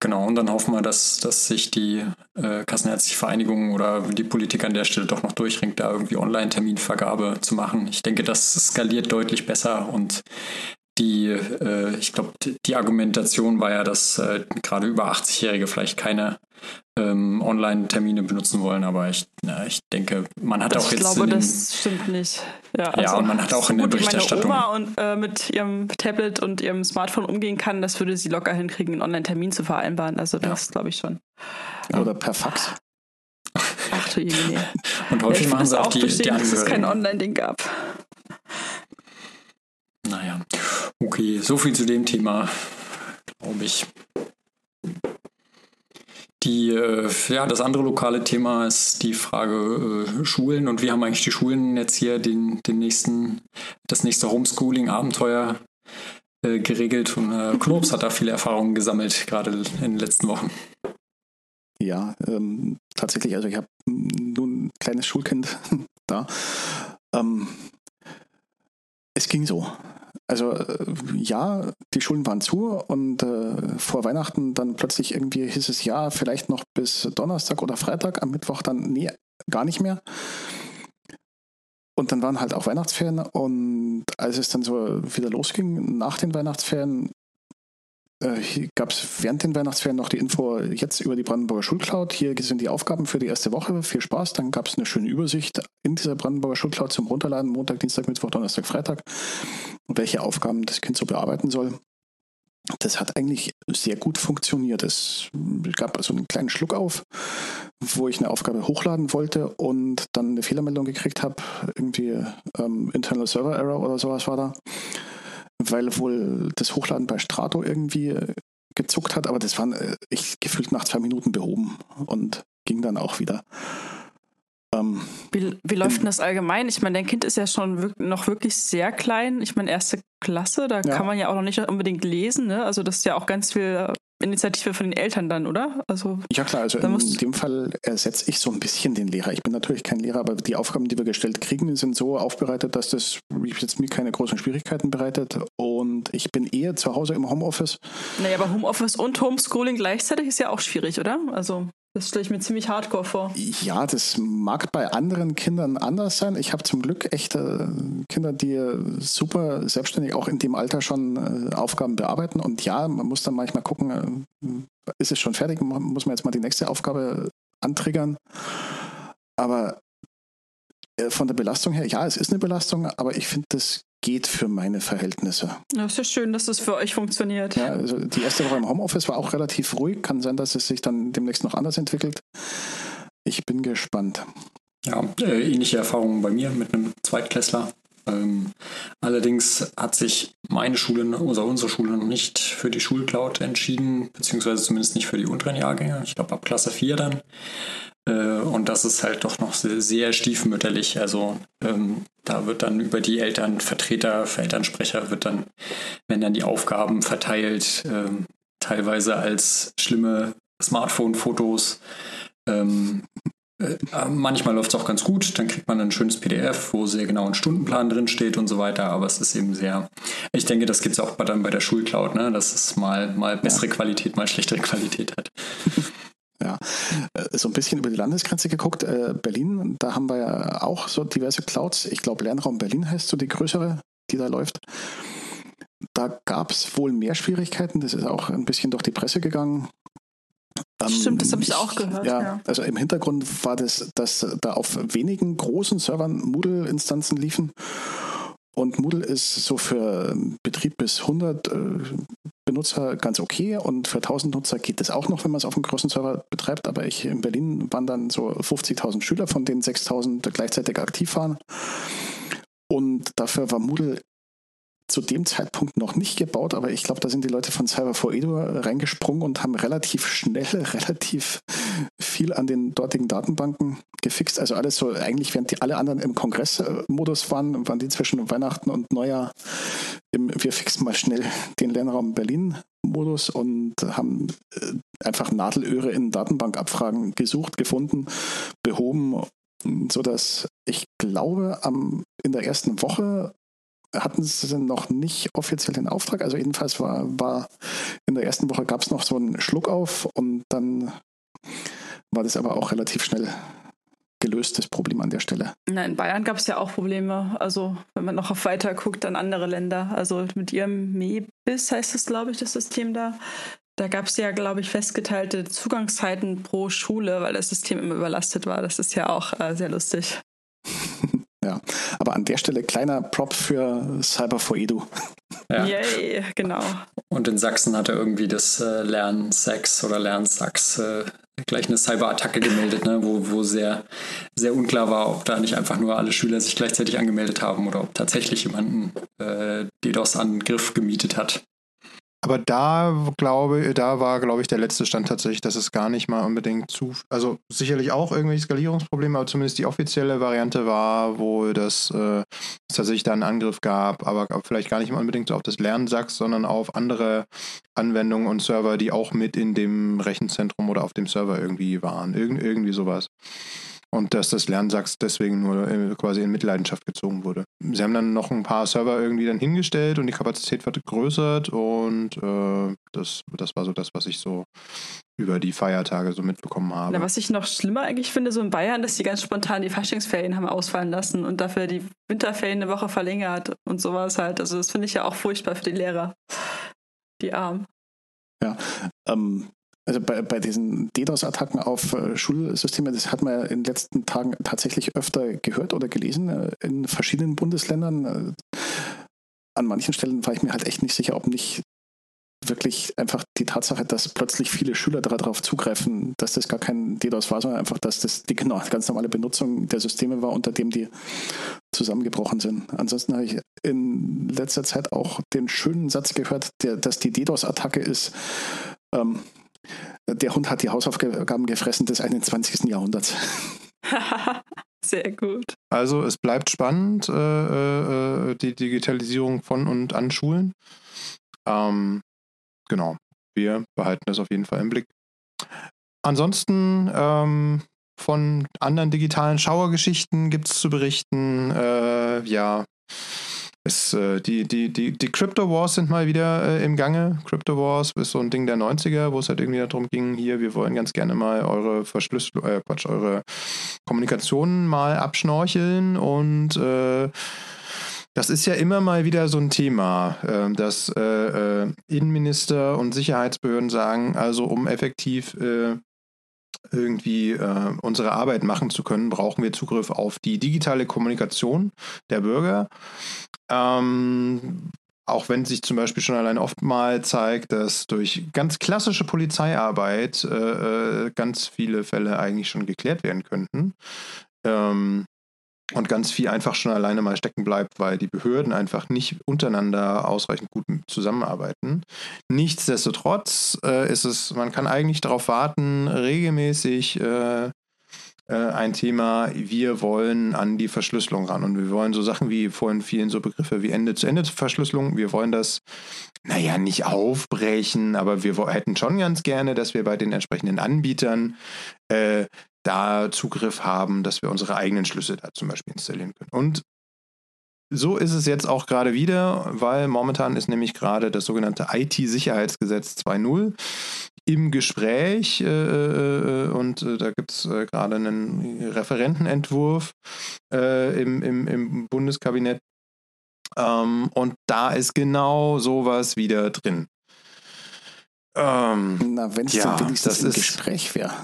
Genau, und dann hoffen wir, dass, dass sich die äh, Kassenärztliche Vereinigung oder die Politik an der Stelle doch noch durchringt, da irgendwie Online-Terminvergabe zu machen. Ich denke, das skaliert deutlich besser und die, äh, ich glaube, die Argumentation war ja, dass äh, gerade über 80-Jährige vielleicht keine ähm, Online-Termine benutzen wollen, aber ich, na, ich denke, man hat das auch jetzt. Ich glaube, das stimmt nicht. Ja, also, ja, und man hat auch in der Berichterstattung. Wenn meine Oma und, äh, mit ihrem Tablet und ihrem Smartphone umgehen kann, das würde sie locker hinkriegen, einen Online-Termin zu vereinbaren. Also, das ja. glaube ich schon. Oder per Fax. Ach du Jemine. Und häufig ja, machen sie auch die, die dass es kein Online-Ding gab. Naja, okay, so viel zu dem Thema, glaube ich. Die, äh, ja, das andere lokale Thema ist die Frage äh, Schulen und wie haben eigentlich die Schulen jetzt hier den, den nächsten, das nächste Homeschooling-Abenteuer äh, geregelt und äh, Knops hat da viele Erfahrungen gesammelt, gerade in den letzten Wochen. Ja, ähm, tatsächlich, also ich habe nun ein kleines Schulkind da. Ähm, es ging so. Also äh, ja, die Schulen waren zu und äh, vor Weihnachten dann plötzlich irgendwie hieß es ja, vielleicht noch bis Donnerstag oder Freitag, am Mittwoch dann nee, gar nicht mehr. und dann waren halt auch Weihnachtsferien und als es dann so wieder losging nach den Weihnachtsferien, äh, gab es während den Weihnachtsferien noch die Info jetzt über die Brandenburger Schulcloud. Hier sind die Aufgaben für die erste Woche. Viel Spaß. Dann gab es eine schöne Übersicht in dieser Brandenburger Schulcloud zum Runterladen, Montag, Dienstag, Mittwoch, Donnerstag, Freitag, welche Aufgaben das Kind so bearbeiten soll. Das hat eigentlich sehr gut funktioniert. Es gab also einen kleinen Schluck auf, wo ich eine Aufgabe hochladen wollte und dann eine Fehlermeldung gekriegt habe, irgendwie ähm, Internal Server Error oder sowas war da weil wohl das Hochladen bei Strato irgendwie äh, gezuckt hat, aber das waren äh, ich gefühlt nach zwei Minuten behoben und ging dann auch wieder. Ähm, wie, wie läuft denn das allgemein? Ich meine, dein Kind ist ja schon wirk noch wirklich sehr klein. Ich meine, erste Klasse, da ja. kann man ja auch noch nicht unbedingt lesen. Ne? Also das ist ja auch ganz viel Initiative von den Eltern dann, oder? Also, ja klar, also in dem Fall ersetze ich so ein bisschen den Lehrer. Ich bin natürlich kein Lehrer, aber die Aufgaben, die wir gestellt kriegen, sind so aufbereitet, dass das jetzt mir keine großen Schwierigkeiten bereitet. Und ich bin eher zu Hause im Homeoffice. Naja, aber Homeoffice und Homeschooling gleichzeitig ist ja auch schwierig, oder? Also das stelle ich mir ziemlich hardcore vor. Ja, das mag bei anderen Kindern anders sein. Ich habe zum Glück echte Kinder, die super selbstständig auch in dem Alter schon äh, Aufgaben bearbeiten. Und ja, man muss dann manchmal gucken, äh, ist es schon fertig? Muss man jetzt mal die nächste Aufgabe antriggern? Aber äh, von der Belastung her, ja, es ist eine Belastung, aber ich finde, das geht für meine Verhältnisse. Ja, ist ja schön, dass das für euch funktioniert. Ja, also die erste Woche im Homeoffice war auch relativ ruhig. Kann sein, dass es sich dann demnächst noch anders entwickelt. Ich bin gespannt. Ja, äh, ähnliche Erfahrungen bei mir mit einem Zweitklässler. Ähm, allerdings hat sich meine Schule oder unsere Schule noch nicht für die Schulcloud entschieden, beziehungsweise zumindest nicht für die unteren Jahrgänge. Ich glaube ab Klasse 4 dann. Äh, und das ist halt doch noch sehr, sehr stiefmütterlich. Also ähm, da wird dann über die Elternvertreter, Elternsprecher wird dann, wenn dann die Aufgaben verteilt, ähm, teilweise als schlimme Smartphone-Fotos. Ähm, äh, manchmal läuft es auch ganz gut, dann kriegt man ein schönes PDF, wo sehr genau ein Stundenplan drin steht und so weiter, aber es ist eben sehr, ich denke, das gibt es auch dann bei der Schulcloud, ne? dass es mal, mal bessere Qualität, mal schlechtere Qualität hat. Ja, äh, so ein bisschen über die Landesgrenze geguckt. Äh, Berlin, da haben wir ja auch so diverse Clouds. Ich glaube, Lernraum Berlin heißt so die größere, die da läuft. Da gab es wohl mehr Schwierigkeiten. Das ist auch ein bisschen durch die Presse gegangen. Stimmt, das habe ich auch gehört. Ja, ja, also im Hintergrund war das, dass da auf wenigen großen Servern Moodle-Instanzen liefen und Moodle ist so für Betrieb bis 100 äh, Benutzer ganz okay und für 1000 Nutzer geht das auch noch, wenn man es auf einem großen Server betreibt. Aber ich in Berlin waren dann so 50.000 Schüler, von denen 6.000 gleichzeitig aktiv waren. Und dafür war Moodle zu dem Zeitpunkt noch nicht gebaut, aber ich glaube, da sind die Leute von Cyber 4 Edu reingesprungen und haben relativ schnell, relativ viel an den dortigen Datenbanken gefixt. Also alles so, eigentlich während die alle anderen im Kongressmodus waren, waren die zwischen Weihnachten und Neujahr im Wir fixen mal schnell den Lernraum Berlin Modus und haben äh, einfach Nadelöhre in Datenbankabfragen gesucht, gefunden, behoben, sodass ich glaube, am, in der ersten Woche hatten sie noch nicht offiziell den Auftrag. Also jedenfalls war, war in der ersten Woche gab es noch so einen Schluck auf und dann war das aber auch relativ schnell gelöstes Problem an der Stelle. Nein, in Bayern gab es ja auch Probleme. Also wenn man noch auf weiter guckt, dann andere Länder. Also mit ihrem MEBIS heißt es, glaube ich, das System da. Da gab es ja, glaube ich, festgeteilte Zugangszeiten pro Schule, weil das System immer überlastet war. Das ist ja auch äh, sehr lustig. Ja, aber an der Stelle kleiner Prop für Cyber for Edu. Ja. Yay, genau. Und in Sachsen hat er irgendwie das äh, Lernsex oder Lernsachs äh, gleich eine Cyberattacke gemeldet, ne, wo, wo sehr, sehr unklar war, ob da nicht einfach nur alle Schüler sich gleichzeitig angemeldet haben oder ob tatsächlich jemanden äh, DDoS-Angriff gemietet hat. Aber da glaube, da war, glaube ich, der letzte Stand tatsächlich, dass es gar nicht mal unbedingt zu, also sicherlich auch irgendwelche Skalierungsprobleme, aber zumindest die offizielle Variante war wohl, dass äh, es tatsächlich da einen Angriff gab, aber vielleicht gar nicht mal unbedingt so auf das Lernsachs, sondern auf andere Anwendungen und Server, die auch mit in dem Rechenzentrum oder auf dem Server irgendwie waren. Irg irgendwie sowas. Und dass das Lernsachs deswegen nur äh, quasi in Mitleidenschaft gezogen wurde. Sie haben dann noch ein paar Server irgendwie dann hingestellt und die Kapazität vergrößert und äh, das, das war so das, was ich so über die Feiertage so mitbekommen habe. Na, was ich noch schlimmer eigentlich finde, so in Bayern, dass die ganz spontan die Faschingsferien haben ausfallen lassen und dafür die Winterferien eine Woche verlängert und sowas halt. Also das finde ich ja auch furchtbar für die Lehrer. Die Armen. Ja, ähm, also bei, bei diesen DDoS-Attacken auf äh, Schulsysteme, das hat man ja in den letzten Tagen tatsächlich öfter gehört oder gelesen äh, in verschiedenen Bundesländern. Äh, an manchen Stellen war ich mir halt echt nicht sicher, ob nicht wirklich einfach die Tatsache, dass plötzlich viele Schüler darauf zugreifen, dass das gar kein DDoS war, sondern einfach, dass das die genau, ganz normale Benutzung der Systeme war, unter dem die zusammengebrochen sind. Ansonsten habe ich in letzter Zeit auch den schönen Satz gehört, der, dass die DDoS-Attacke ist, ähm, der Hund hat die Hausaufgaben gefressen des 21. Jahrhunderts. Sehr gut. Also es bleibt spannend, äh, äh, die Digitalisierung von und an Schulen. Ähm, genau, wir behalten das auf jeden Fall im Blick. Ansonsten ähm, von anderen digitalen Schauergeschichten gibt es zu berichten. Äh, ja, es, äh, die, die, die, die Crypto Wars sind mal wieder äh, im Gange. Crypto Wars ist so ein Ding der 90er, wo es halt irgendwie darum ging, hier, wir wollen ganz gerne mal eure Verschlüsselung, äh, Quatsch, eure Kommunikation mal abschnorcheln und äh, das ist ja immer mal wieder so ein Thema, ähm, dass äh, äh, Innenminister und Sicherheitsbehörden sagen, also um effektiv äh, irgendwie äh, unsere Arbeit machen zu können, brauchen wir Zugriff auf die digitale Kommunikation der Bürger. Ähm, auch wenn sich zum Beispiel schon allein oft mal zeigt, dass durch ganz klassische Polizeiarbeit äh, äh ganz viele Fälle eigentlich schon geklärt werden könnten. Ähm, und ganz viel einfach schon alleine mal stecken bleibt, weil die Behörden einfach nicht untereinander ausreichend gut zusammenarbeiten. Nichtsdestotrotz äh, ist es, man kann eigentlich darauf warten, regelmäßig äh, ein Thema, wir wollen an die Verschlüsselung ran. Und wir wollen so Sachen wie vorhin vielen so Begriffe wie Ende-zu-Ende-Verschlüsselung, wir wollen das, naja, nicht aufbrechen, aber wir hätten schon ganz gerne, dass wir bei den entsprechenden Anbietern äh, da Zugriff haben, dass wir unsere eigenen Schlüssel da zum Beispiel installieren können. Und so ist es jetzt auch gerade wieder, weil momentan ist nämlich gerade das sogenannte IT-Sicherheitsgesetz 2.0 im Gespräch äh, äh, und äh, da gibt es äh, gerade einen Referentenentwurf äh, im, im, im, Bundeskabinett ähm, und da ist genau sowas wieder drin. Ähm, Na, wenn es ja, dann wenigstens im Gespräch wäre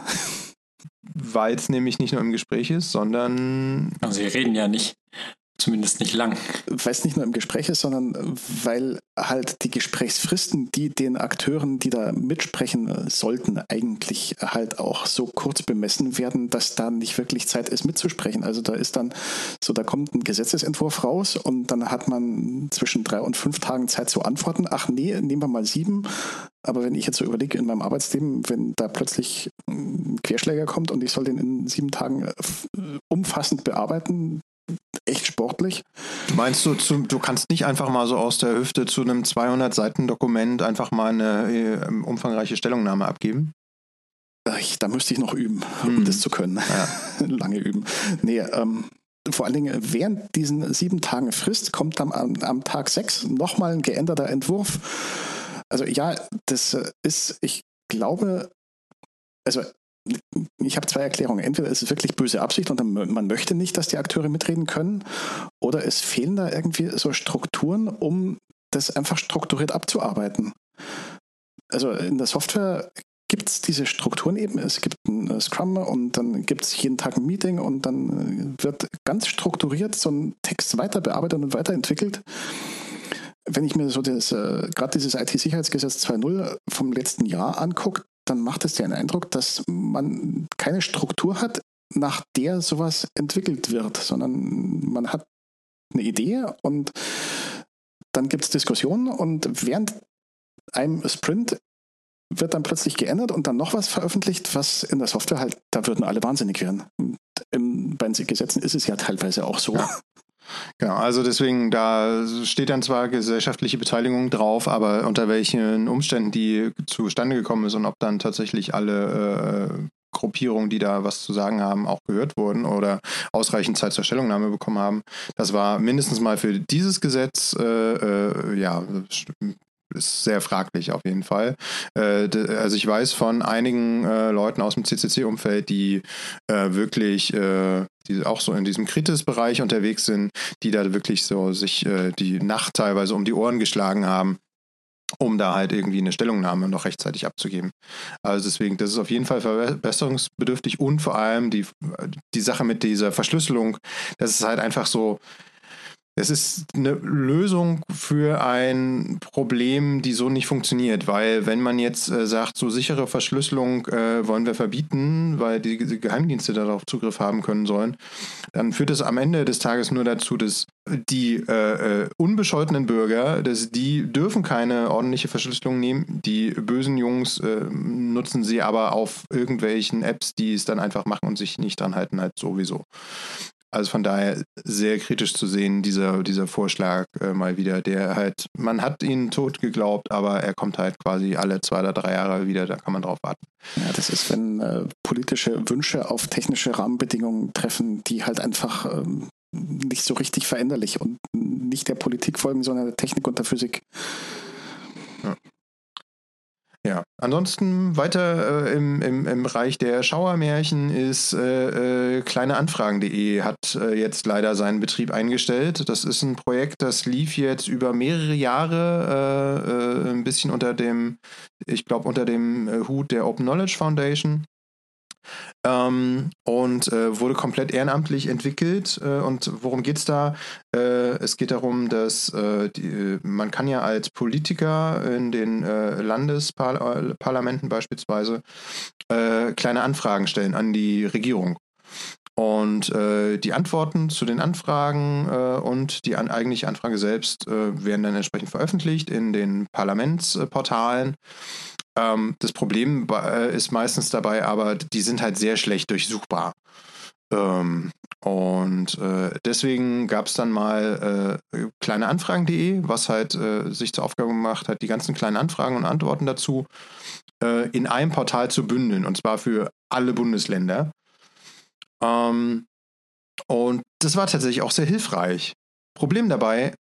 weil es nämlich nicht nur im Gespräch ist, sondern. Also, Sie reden ja nicht. Zumindest nicht lang. Weil es nicht nur im Gespräch ist, sondern weil halt die Gesprächsfristen, die den Akteuren, die da mitsprechen sollten, eigentlich halt auch so kurz bemessen werden, dass da nicht wirklich Zeit ist mitzusprechen. Also da ist dann so, da kommt ein Gesetzesentwurf raus und dann hat man zwischen drei und fünf Tagen Zeit zu antworten. Ach nee, nehmen wir mal sieben. Aber wenn ich jetzt so überlege in meinem Arbeitsleben, wenn da plötzlich ein Querschläger kommt und ich soll den in sieben Tagen äh, umfassend bearbeiten, echt sportlich. Meinst du, zu, du kannst nicht einfach mal so aus der Hüfte zu einem 200-Seiten-Dokument einfach mal eine äh, umfangreiche Stellungnahme abgeben? Ich, da müsste ich noch üben, um hm. das zu können. Ja. Lange üben. Nee, ähm, vor allen Dingen während diesen sieben Tagen Frist kommt dann am, am Tag sechs nochmal ein geänderter Entwurf. Also ja, das äh, ist, ich glaube, also ich habe zwei Erklärungen. Entweder ist es wirklich böse Absicht und man möchte nicht, dass die Akteure mitreden können, oder es fehlen da irgendwie so Strukturen, um das einfach strukturiert abzuarbeiten. Also in der Software gibt es diese Strukturen eben. Es gibt ein äh, Scrum und dann gibt es jeden Tag ein Meeting und dann äh, wird ganz strukturiert so ein Text weiter bearbeitet und weiterentwickelt. Wenn ich mir so das, äh, gerade dieses IT-Sicherheitsgesetz 2.0 vom letzten Jahr angucke, dann macht es den Eindruck, dass man keine Struktur hat, nach der sowas entwickelt wird, sondern man hat eine Idee und dann gibt es Diskussionen und während einem Sprint wird dann plötzlich geändert und dann noch was veröffentlicht, was in der Software halt, da würden alle wahnsinnig werden. Und im, bei den Gesetzen ist es ja teilweise auch so. Ja. Genau, also deswegen, da steht dann zwar gesellschaftliche Beteiligung drauf, aber unter welchen Umständen die zustande gekommen ist und ob dann tatsächlich alle Gruppierungen, die da was zu sagen haben, auch gehört wurden oder ausreichend Zeit zur Stellungnahme bekommen haben. Das war mindestens mal für dieses Gesetz, äh, äh, ja, ist sehr fraglich auf jeden Fall. Äh, also ich weiß von einigen äh, Leuten aus dem CCC-Umfeld, die äh, wirklich äh, die auch so in diesem Kritis-Bereich unterwegs sind, die da wirklich so sich äh, die Nacht teilweise um die Ohren geschlagen haben, um da halt irgendwie eine Stellungnahme noch rechtzeitig abzugeben. Also deswegen, das ist auf jeden Fall verbesserungsbedürftig und vor allem die, die Sache mit dieser Verschlüsselung, das ist halt einfach so, es ist eine Lösung für ein Problem, die so nicht funktioniert, weil wenn man jetzt äh, sagt, so sichere Verschlüsselung äh, wollen wir verbieten, weil die, die, Geheimdienste darauf Zugriff haben können sollen, dann führt es am Ende des Tages nur dazu, dass die äh, äh, unbescholtenen Bürger, dass die dürfen keine ordentliche Verschlüsselung nehmen. Die bösen Jungs äh, nutzen sie aber auf irgendwelchen Apps, die es dann einfach machen und sich nicht dran halten, halt sowieso. Also von daher sehr kritisch zu sehen, dieser, dieser Vorschlag äh, mal wieder, der halt, man hat ihn tot geglaubt, aber er kommt halt quasi alle zwei oder drei Jahre wieder, da kann man drauf warten. Ja, das ist, wenn äh, politische Wünsche auf technische Rahmenbedingungen treffen, die halt einfach ähm, nicht so richtig veränderlich und nicht der Politik folgen, sondern der Technik und der Physik. Ja. Ja, ansonsten weiter äh, im, im, im Bereich der Schauermärchen ist äh, äh, kleineanfragen.de hat äh, jetzt leider seinen Betrieb eingestellt. Das ist ein Projekt, das lief jetzt über mehrere Jahre, äh, äh, ein bisschen unter dem, ich glaube, unter dem Hut der Open Knowledge Foundation. Ähm, und äh, wurde komplett ehrenamtlich entwickelt. Äh, und worum geht es da? Äh, es geht darum, dass äh, die, man kann ja als Politiker in den äh, Landesparlamenten beispielsweise äh, kleine Anfragen stellen an die Regierung. Und äh, die Antworten zu den Anfragen äh, und die an, eigentliche Anfrage selbst äh, werden dann entsprechend veröffentlicht in den Parlamentsportalen. Ähm, das Problem äh, ist meistens dabei, aber die sind halt sehr schlecht durchsuchbar. Ähm, und äh, deswegen gab es dann mal äh, kleineanfragen.de, was halt äh, sich zur Aufgabe gemacht hat, die ganzen kleinen Anfragen und Antworten dazu äh, in einem Portal zu bündeln, und zwar für alle Bundesländer. Ähm, und das war tatsächlich auch sehr hilfreich. Problem dabei,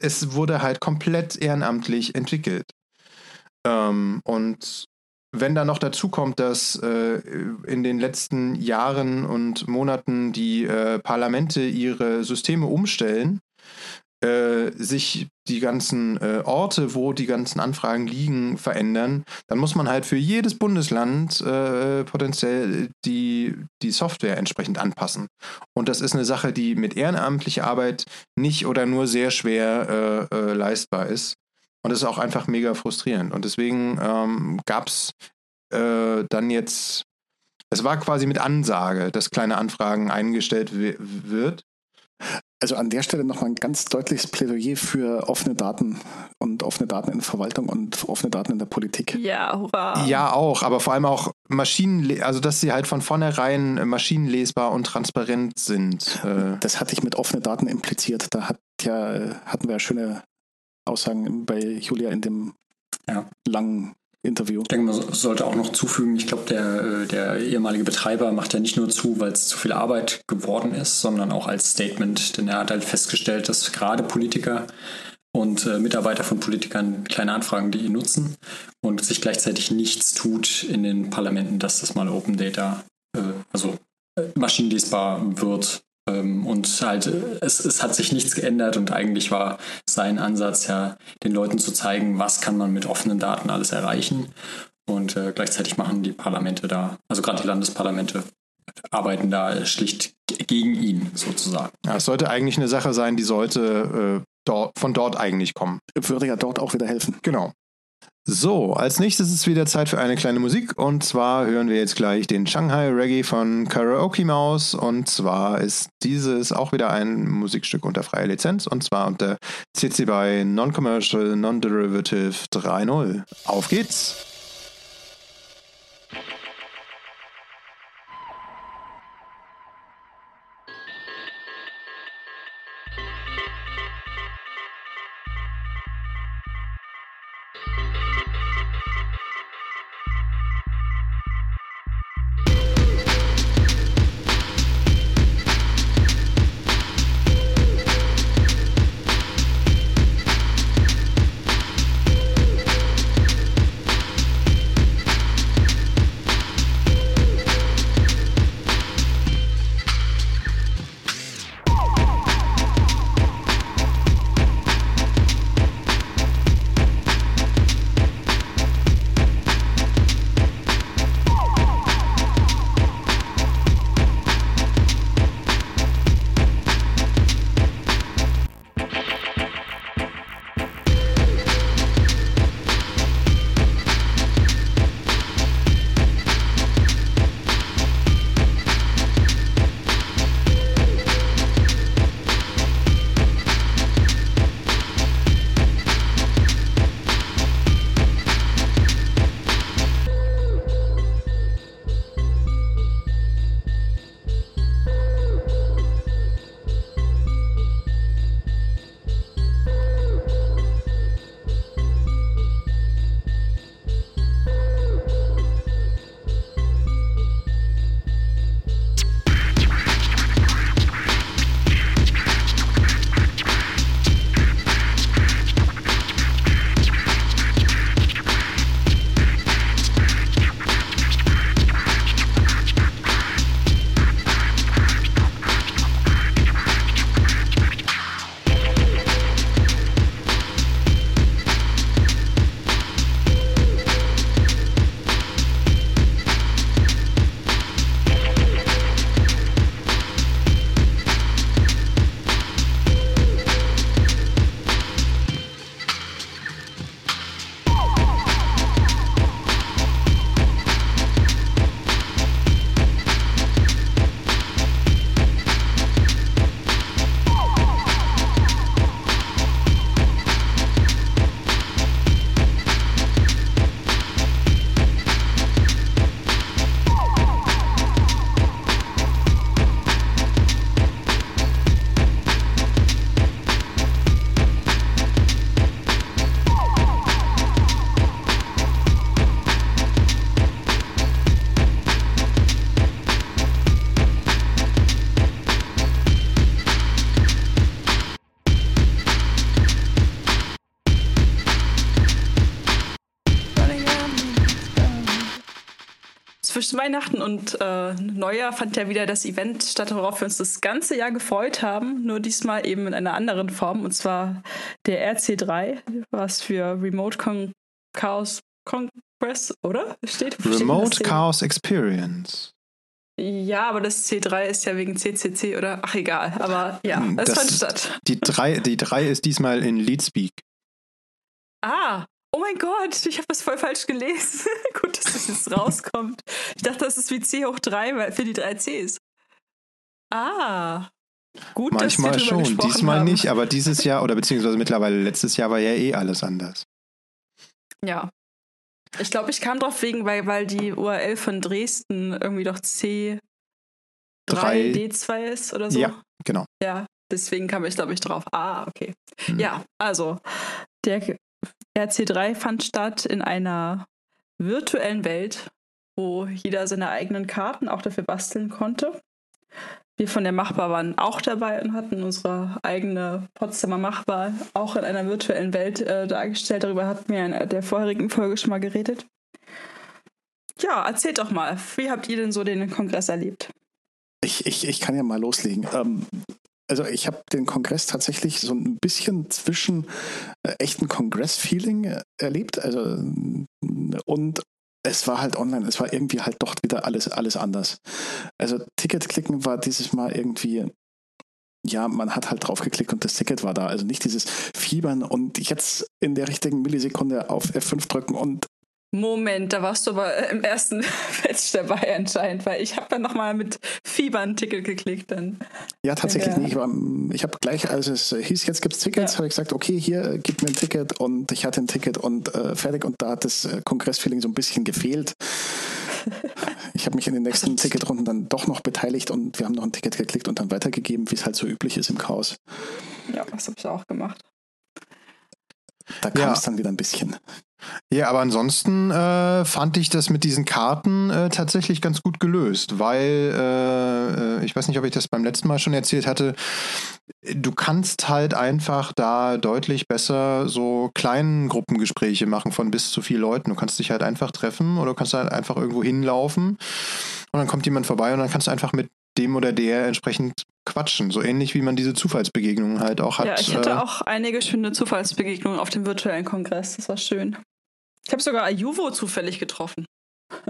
es wurde halt komplett ehrenamtlich entwickelt. Ähm, und wenn da noch dazu kommt, dass äh, in den letzten Jahren und Monaten die äh, Parlamente ihre Systeme umstellen, äh, sich die ganzen äh, Orte, wo die ganzen Anfragen liegen, verändern, dann muss man halt für jedes Bundesland äh, potenziell die, die Software entsprechend anpassen. Und das ist eine Sache, die mit ehrenamtlicher Arbeit nicht oder nur sehr schwer äh, leistbar ist. Und das ist auch einfach mega frustrierend. Und deswegen ähm, gab es äh, dann jetzt, es war quasi mit Ansage, dass kleine Anfragen eingestellt wird. Also an der Stelle nochmal ein ganz deutliches Plädoyer für offene Daten und offene Daten in der Verwaltung und offene Daten in der Politik. Ja, hurra. Ja, auch, aber vor allem auch Maschinen, also dass sie halt von vornherein maschinenlesbar und transparent sind. Äh. Das hatte ich mit offene Daten impliziert. Da hat ja, hatten wir ja schöne Aussagen bei Julia in dem ja. langen Interview. Ich denke, man sollte auch noch zufügen, ich glaube, der, äh, der ehemalige Betreiber macht ja nicht nur zu, weil es zu viel Arbeit geworden ist, sondern auch als Statement, denn er hat halt festgestellt, dass gerade Politiker und äh, Mitarbeiter von Politikern kleine Anfragen, die ihn nutzen und sich gleichzeitig nichts tut in den Parlamenten, dass das mal Open Data, äh, also äh, maschinenlesbar wird und halt, es, es hat sich nichts geändert und eigentlich war sein Ansatz ja, den Leuten zu zeigen, was kann man mit offenen Daten alles erreichen. Und äh, gleichzeitig machen die Parlamente da, also gerade die Landesparlamente, arbeiten da schlicht gegen ihn sozusagen. Ja, es sollte eigentlich eine Sache sein, die sollte äh, dort, von dort eigentlich kommen. Würde ja dort auch wieder helfen. Genau. So, als nächstes ist wieder Zeit für eine kleine Musik und zwar hören wir jetzt gleich den Shanghai Reggae von Karaoke Mouse und zwar ist dieses auch wieder ein Musikstück unter freier Lizenz und zwar unter CC BY Non-Commercial Non-Derivative 3.0. Auf geht's! Weihnachten und äh, Neujahr fand ja wieder das Event statt, worauf wir uns das ganze Jahr gefreut haben, nur diesmal eben in einer anderen Form, und zwar der RC3, was für Remote Con Chaos Congress, oder? Steht, Remote steht Chaos Experience. Ja, aber das C3 ist ja wegen CCC, oder? Ach, egal. Aber ja, hm, es fand statt. Die 3, die 3 ist diesmal in Leadspeak. Ah, Oh mein Gott, ich habe das voll falsch gelesen. Gut, dass das jetzt rauskommt. Ich dachte, das ist wie C hoch 3 für die drei Cs. Ah. Gut, Manchmal schon, diesmal haben. nicht, aber dieses Jahr oder beziehungsweise mittlerweile letztes Jahr war ja eh alles anders. Ja. Ich glaube, ich kam drauf wegen, weil, weil die URL von Dresden irgendwie doch C3 D2 ist oder so. Ja, genau. Ja, deswegen kam ich, glaube ich, drauf. Ah, okay. Hm. Ja, also der RC3 fand statt in einer virtuellen Welt, wo jeder seine eigenen Karten auch dafür basteln konnte. Wir von der Machbar waren auch dabei und hatten unsere eigene Potsdamer Machbar auch in einer virtuellen Welt äh, dargestellt. Darüber hatten wir in der vorherigen Folge schon mal geredet. Ja, erzählt doch mal, wie habt ihr denn so den Kongress erlebt? Ich, ich, ich kann ja mal loslegen. Ähm, also ich habe den Kongress tatsächlich so ein bisschen zwischen äh, echten Kongress-Feeling äh, erlebt. Also und es war halt online, es war irgendwie halt doch wieder alles, alles anders. Also Ticket klicken war dieses Mal irgendwie, ja, man hat halt draufgeklickt und das Ticket war da. Also nicht dieses Fiebern und jetzt in der richtigen Millisekunde auf F5 drücken und Moment, da warst du aber im ersten Fetch dabei anscheinend, weil ich habe dann nochmal mit Fieber ein Ticket geklickt. Dann ja, tatsächlich nicht. Ich, ich habe gleich, als es hieß, jetzt gibt es Tickets, ja. habe ich gesagt, okay, hier, gib mir ein Ticket und ich hatte ein Ticket und äh, fertig und da hat das äh, Kongressfeeling so ein bisschen gefehlt. Ich habe mich in den nächsten Ticketrunden dann doch noch beteiligt und wir haben noch ein Ticket geklickt und dann weitergegeben, wie es halt so üblich ist im Chaos. Ja, das habe ich auch gemacht. Da kam es dann wieder ein bisschen. Ja, aber ansonsten äh, fand ich das mit diesen Karten äh, tatsächlich ganz gut gelöst, weil äh, äh, ich weiß nicht, ob ich das beim letzten Mal schon erzählt hatte. Du kannst halt einfach da deutlich besser so kleinen Gruppengespräche machen von bis zu vier Leuten. Du kannst dich halt einfach treffen oder du kannst halt einfach irgendwo hinlaufen und dann kommt jemand vorbei und dann kannst du einfach mit dem oder der entsprechend quatschen. So ähnlich wie man diese Zufallsbegegnungen halt auch hat. Ja, ich hatte äh, auch einige schöne Zufallsbegegnungen auf dem virtuellen Kongress. Das war schön. Ich habe sogar Ayuvo zufällig getroffen.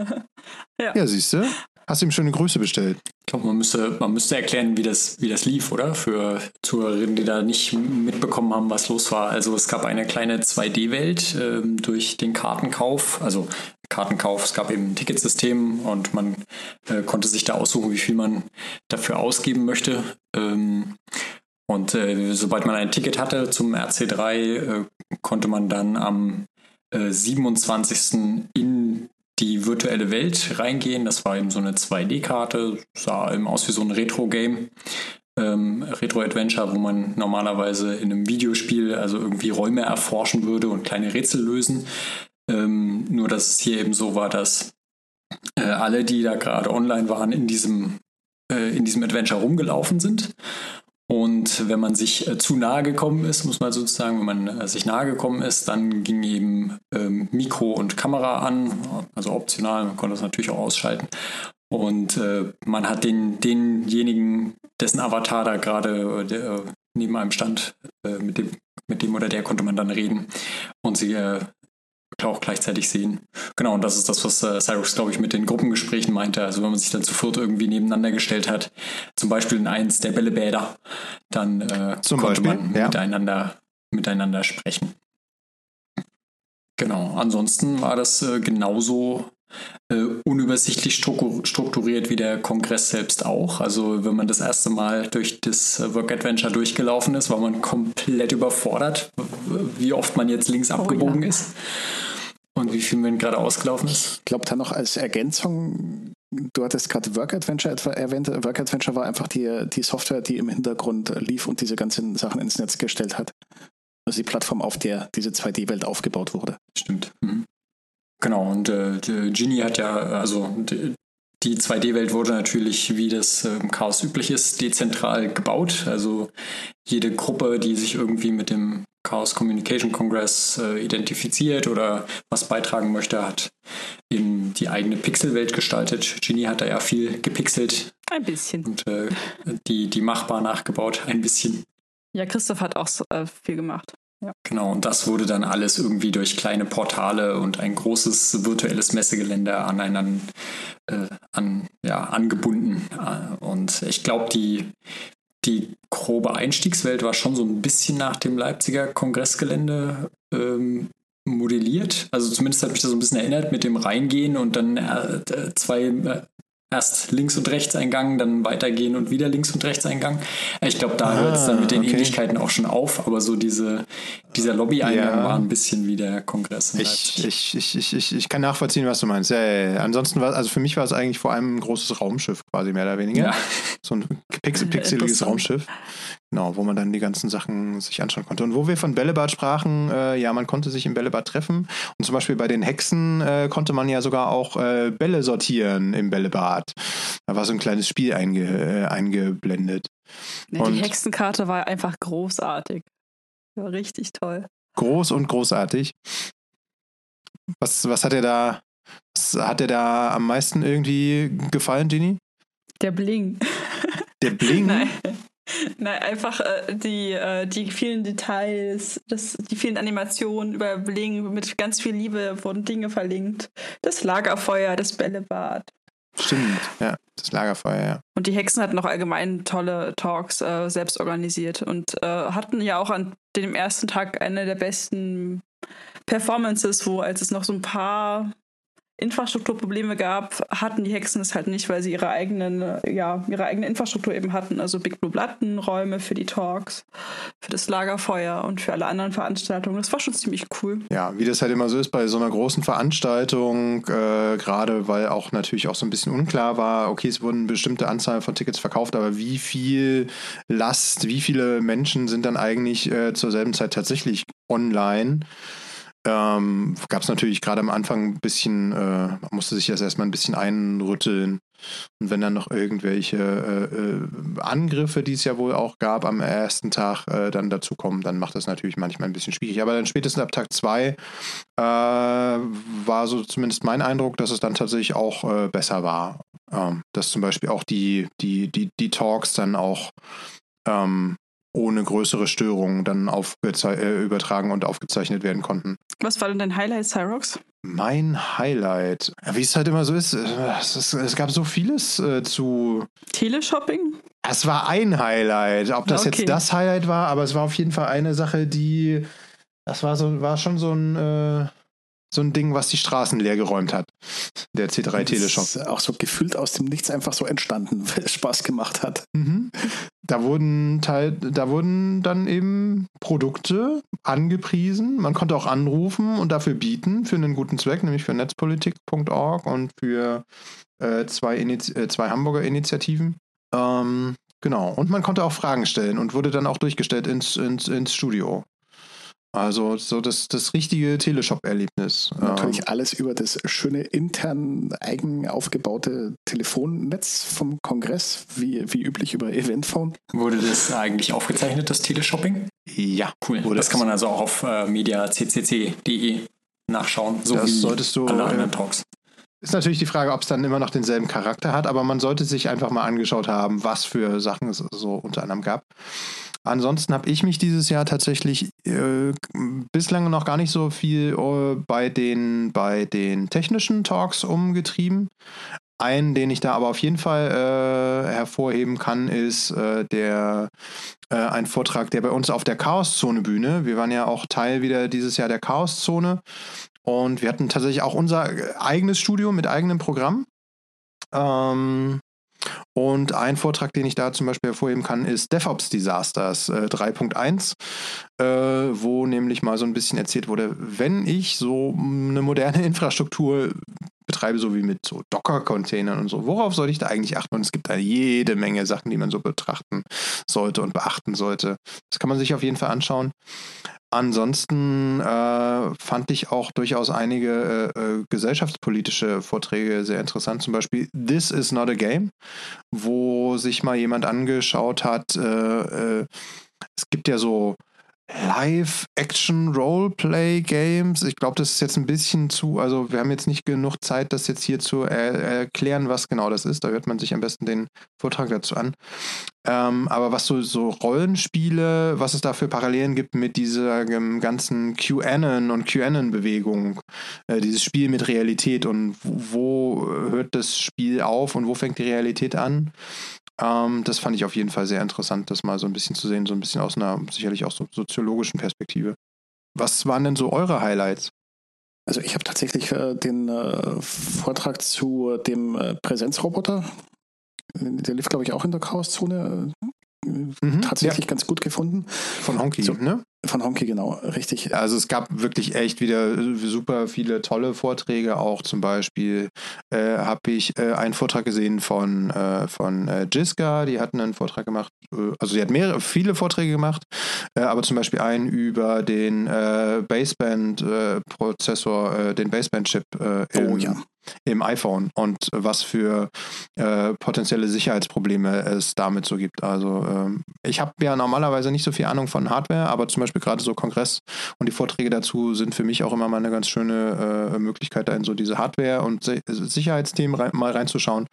ja. ja, siehst du? Hast ihm schon eine Größe bestellt. Ich glaube, man müsste, man müsste erklären, wie das, wie das lief, oder? Für Zuhörerinnen, die da nicht mitbekommen haben, was los war. Also es gab eine kleine 2D-Welt ähm, durch den Kartenkauf. Also Kartenkauf, es gab eben ein Ticketsystem und man äh, konnte sich da aussuchen, wie viel man dafür ausgeben möchte. Ähm, und äh, sobald man ein Ticket hatte zum RC3, äh, konnte man dann am 27. Äh, in die virtuelle Welt reingehen. Das war eben so eine 2D-Karte, sah eben aus wie so ein Retro-Game. Ähm, Retro-Adventure, wo man normalerweise in einem Videospiel also irgendwie Räume erforschen würde und kleine Rätsel lösen. Ähm, nur dass es hier eben so war, dass äh, alle, die da gerade online waren, in diesem, äh, in diesem Adventure rumgelaufen sind und wenn man sich äh, zu nahe gekommen ist, muss man sozusagen, wenn man äh, sich nahe gekommen ist, dann ging eben ähm, Mikro und Kamera an, also optional, man konnte das natürlich auch ausschalten. Und äh, man hat den, denjenigen, dessen Avatar da gerade neben einem stand, mit, dem, mit dem oder der konnte man dann reden und sie auch gleichzeitig sehen. Genau, und das ist das, was äh, Cyrus, glaube ich, mit den Gruppengesprächen meinte. Also wenn man sich dann zu viert irgendwie nebeneinander gestellt hat, zum Beispiel in eins der Bällebäder, dann äh, konnte Beispiel, man ja. miteinander, miteinander sprechen. Genau, ansonsten war das äh, genauso äh, unübersichtlich strukturiert wie der Kongress selbst auch. Also wenn man das erste Mal durch das Work Adventure durchgelaufen ist, war man komplett überfordert, wie oft man jetzt links oh, abgebogen ja. ist und wie viel man gerade ausgelaufen ist. Ich glaube, da noch als Ergänzung, du hattest gerade Work Adventure etwa erwähnt. Work Adventure war einfach die, die Software, die im Hintergrund lief und diese ganzen Sachen ins Netz gestellt hat. Also die Plattform, auf der diese 2D-Welt aufgebaut wurde. Stimmt. Mhm. Genau, und äh, Ginny hat ja, also die, die 2D-Welt wurde natürlich, wie das im Chaos üblich ist, dezentral gebaut. Also jede Gruppe, die sich irgendwie mit dem Chaos Communication Congress äh, identifiziert oder was beitragen möchte, hat eben die eigene Pixelwelt gestaltet. Genie hat da ja viel gepixelt. Ein bisschen. Und äh, die, die machbar nachgebaut, ein bisschen. Ja, Christoph hat auch äh, viel gemacht. Genau, und das wurde dann alles irgendwie durch kleine Portale und ein großes virtuelles Messegelände aneinander äh, an, ja, angebunden. Äh, und ich glaube, die, die grobe Einstiegswelt war schon so ein bisschen nach dem Leipziger Kongressgelände ähm, modelliert. Also zumindest hat mich das so ein bisschen erinnert mit dem Reingehen und dann äh, zwei äh, erst links und rechts Eingang, dann weitergehen und wieder links und rechts Eingang. Ich glaube, da ah, hört es dann mit den okay. Ähnlichkeiten auch schon auf, aber so diese, dieser Lobby-Eingang ja. war ein bisschen wie der Kongress. Ich, ich, ich, ich, ich kann nachvollziehen, was du meinst. Ja, ja, ja. Ansonsten war, also für mich war es eigentlich vor allem ein großes Raumschiff, quasi mehr oder weniger. So ein pixel pixeliges Raumschiff. Genau, wo man dann die ganzen Sachen sich anschauen konnte. Und wo wir von Bällebad sprachen, äh, ja, man konnte sich im Bällebad treffen. Und zum Beispiel bei den Hexen äh, konnte man ja sogar auch äh, Bälle sortieren im Bällebad. Da war so ein kleines Spiel einge, äh, eingeblendet. Nee, die Hexenkarte war einfach großartig. War richtig toll. Groß und großartig. Was, was hat er da, was hat er da am meisten irgendwie gefallen, Ginny? Der Bling. Der Bling? Nein. Nein, einfach äh, die, äh, die vielen Details, das, die vielen Animationen über Bling, mit ganz viel Liebe wurden Dinge verlinkt. Das Lagerfeuer, das Bällebad. Stimmt, ja, das Lagerfeuer, ja. Und die Hexen hatten auch allgemein tolle Talks äh, selbst organisiert und äh, hatten ja auch an dem ersten Tag eine der besten Performances, wo als es noch so ein paar Infrastrukturprobleme gab, hatten die Hexen es halt nicht, weil sie ihre eigenen, ja, ihre eigene Infrastruktur eben hatten. Also Big Blue Button, Räume für die Talks, für das Lagerfeuer und für alle anderen Veranstaltungen. Das war schon ziemlich cool. Ja, wie das halt immer so ist bei so einer großen Veranstaltung, äh, gerade weil auch natürlich auch so ein bisschen unklar war, okay, es wurden eine bestimmte Anzahl von Tickets verkauft, aber wie viel Last, wie viele Menschen sind dann eigentlich äh, zur selben Zeit tatsächlich online? Ähm, gab es natürlich gerade am Anfang ein bisschen, äh, man musste sich das erstmal ein bisschen einrütteln. Und wenn dann noch irgendwelche äh, äh, Angriffe, die es ja wohl auch gab am ersten Tag, äh, dann dazukommen, dann macht das natürlich manchmal ein bisschen schwierig. Aber dann spätestens ab Tag zwei äh, war so zumindest mein Eindruck, dass es dann tatsächlich auch äh, besser war. Ähm, dass zum Beispiel auch die, die, die, die Talks dann auch ähm, ohne größere Störungen dann äh, übertragen und aufgezeichnet werden konnten. Was war denn dein Highlight, Cyrox? Mein Highlight, wie es halt immer so ist, äh, es, ist, es gab so vieles äh, zu. Teleshopping? Es war ein Highlight. Ob das okay. jetzt das Highlight war, aber es war auf jeden Fall eine Sache, die. Das war so, war schon so ein. Äh, so ein Ding, was die Straßen leer geräumt hat. Der C3 Teleshop. Ist auch so gefühlt aus dem Nichts einfach so entstanden, weil es Spaß gemacht hat. Mhm. Da wurden Teil, da wurden dann eben Produkte angepriesen. Man konnte auch anrufen und dafür bieten für einen guten Zweck, nämlich für netzpolitik.org und für äh, zwei, äh, zwei Hamburger Initiativen. Ähm, genau. Und man konnte auch Fragen stellen und wurde dann auch durchgestellt ins, ins, ins Studio. Also so das, das richtige Teleshop-Erlebnis. Natürlich ähm. alles über das schöne intern eigen aufgebaute Telefonnetz vom Kongress, wie, wie üblich über Eventphone. Wurde das eigentlich aufgezeichnet, das Teleshopping? Ja. Cool. das, das kann man also auch auf äh, mediaccc.de nachschauen, so das wie solltest du, alle anderen Talks. Ist natürlich die Frage, ob es dann immer noch denselben Charakter hat, aber man sollte sich einfach mal angeschaut haben, was für Sachen es so unter anderem gab. Ansonsten habe ich mich dieses Jahr tatsächlich äh, bislang noch gar nicht so viel äh, bei, den, bei den technischen Talks umgetrieben. Einen, den ich da aber auf jeden Fall äh, hervorheben kann, ist äh, der äh, ein Vortrag, der bei uns auf der Chaoszone Bühne. Wir waren ja auch Teil wieder dieses Jahr der Chaoszone und wir hatten tatsächlich auch unser eigenes Studio mit eigenem Programm. Ähm, und ein Vortrag, den ich da zum Beispiel hervorheben kann, ist DevOps Disasters äh, 3.1, äh, wo nämlich mal so ein bisschen erzählt wurde, wenn ich so eine moderne Infrastruktur betreibe, so wie mit so Docker-Containern und so, worauf sollte ich da eigentlich achten? Und es gibt da jede Menge Sachen, die man so betrachten sollte und beachten sollte. Das kann man sich auf jeden Fall anschauen. Ansonsten äh, fand ich auch durchaus einige äh, äh, gesellschaftspolitische Vorträge sehr interessant. Zum Beispiel This is not a game, wo sich mal jemand angeschaut hat. Äh, äh, es gibt ja so Live-Action-Roleplay-Games. Ich glaube, das ist jetzt ein bisschen zu, also wir haben jetzt nicht genug Zeit, das jetzt hier zu er erklären, was genau das ist. Da hört man sich am besten den Vortrag dazu an. Ähm, aber was so, so Rollenspiele, was es da für Parallelen gibt mit dieser ähm, ganzen QAnon und QAnon-Bewegung, äh, dieses Spiel mit Realität und wo hört das Spiel auf und wo fängt die Realität an? Ähm, das fand ich auf jeden Fall sehr interessant, das mal so ein bisschen zu sehen, so ein bisschen aus einer sicherlich auch so soziologischen Perspektive. Was waren denn so eure Highlights? Also ich habe tatsächlich äh, den äh, Vortrag zu dem äh, Präsenzroboter, der lief glaube ich auch in der Chaoszone, äh, mhm, tatsächlich ja. ganz gut gefunden. Von Honky, so, ne? Von Honky, genau, richtig. Also es gab wirklich echt wieder super viele tolle Vorträge. Auch zum Beispiel äh, habe ich äh, einen Vortrag gesehen von, äh, von äh, Jiska, die hatten einen Vortrag gemacht, äh, also sie hat mehrere, viele Vorträge gemacht, äh, aber zum Beispiel einen über den Baseband-Prozessor, den Baseband-Chip oh, ja im iPhone und was für äh, potenzielle Sicherheitsprobleme es damit so gibt. Also ähm, ich habe ja normalerweise nicht so viel Ahnung von Hardware, aber zum Beispiel gerade so Kongress und die Vorträge dazu sind für mich auch immer mal eine ganz schöne äh, Möglichkeit, da in so diese Hardware- und Se Sicherheitsthemen rein, mal reinzuschauen.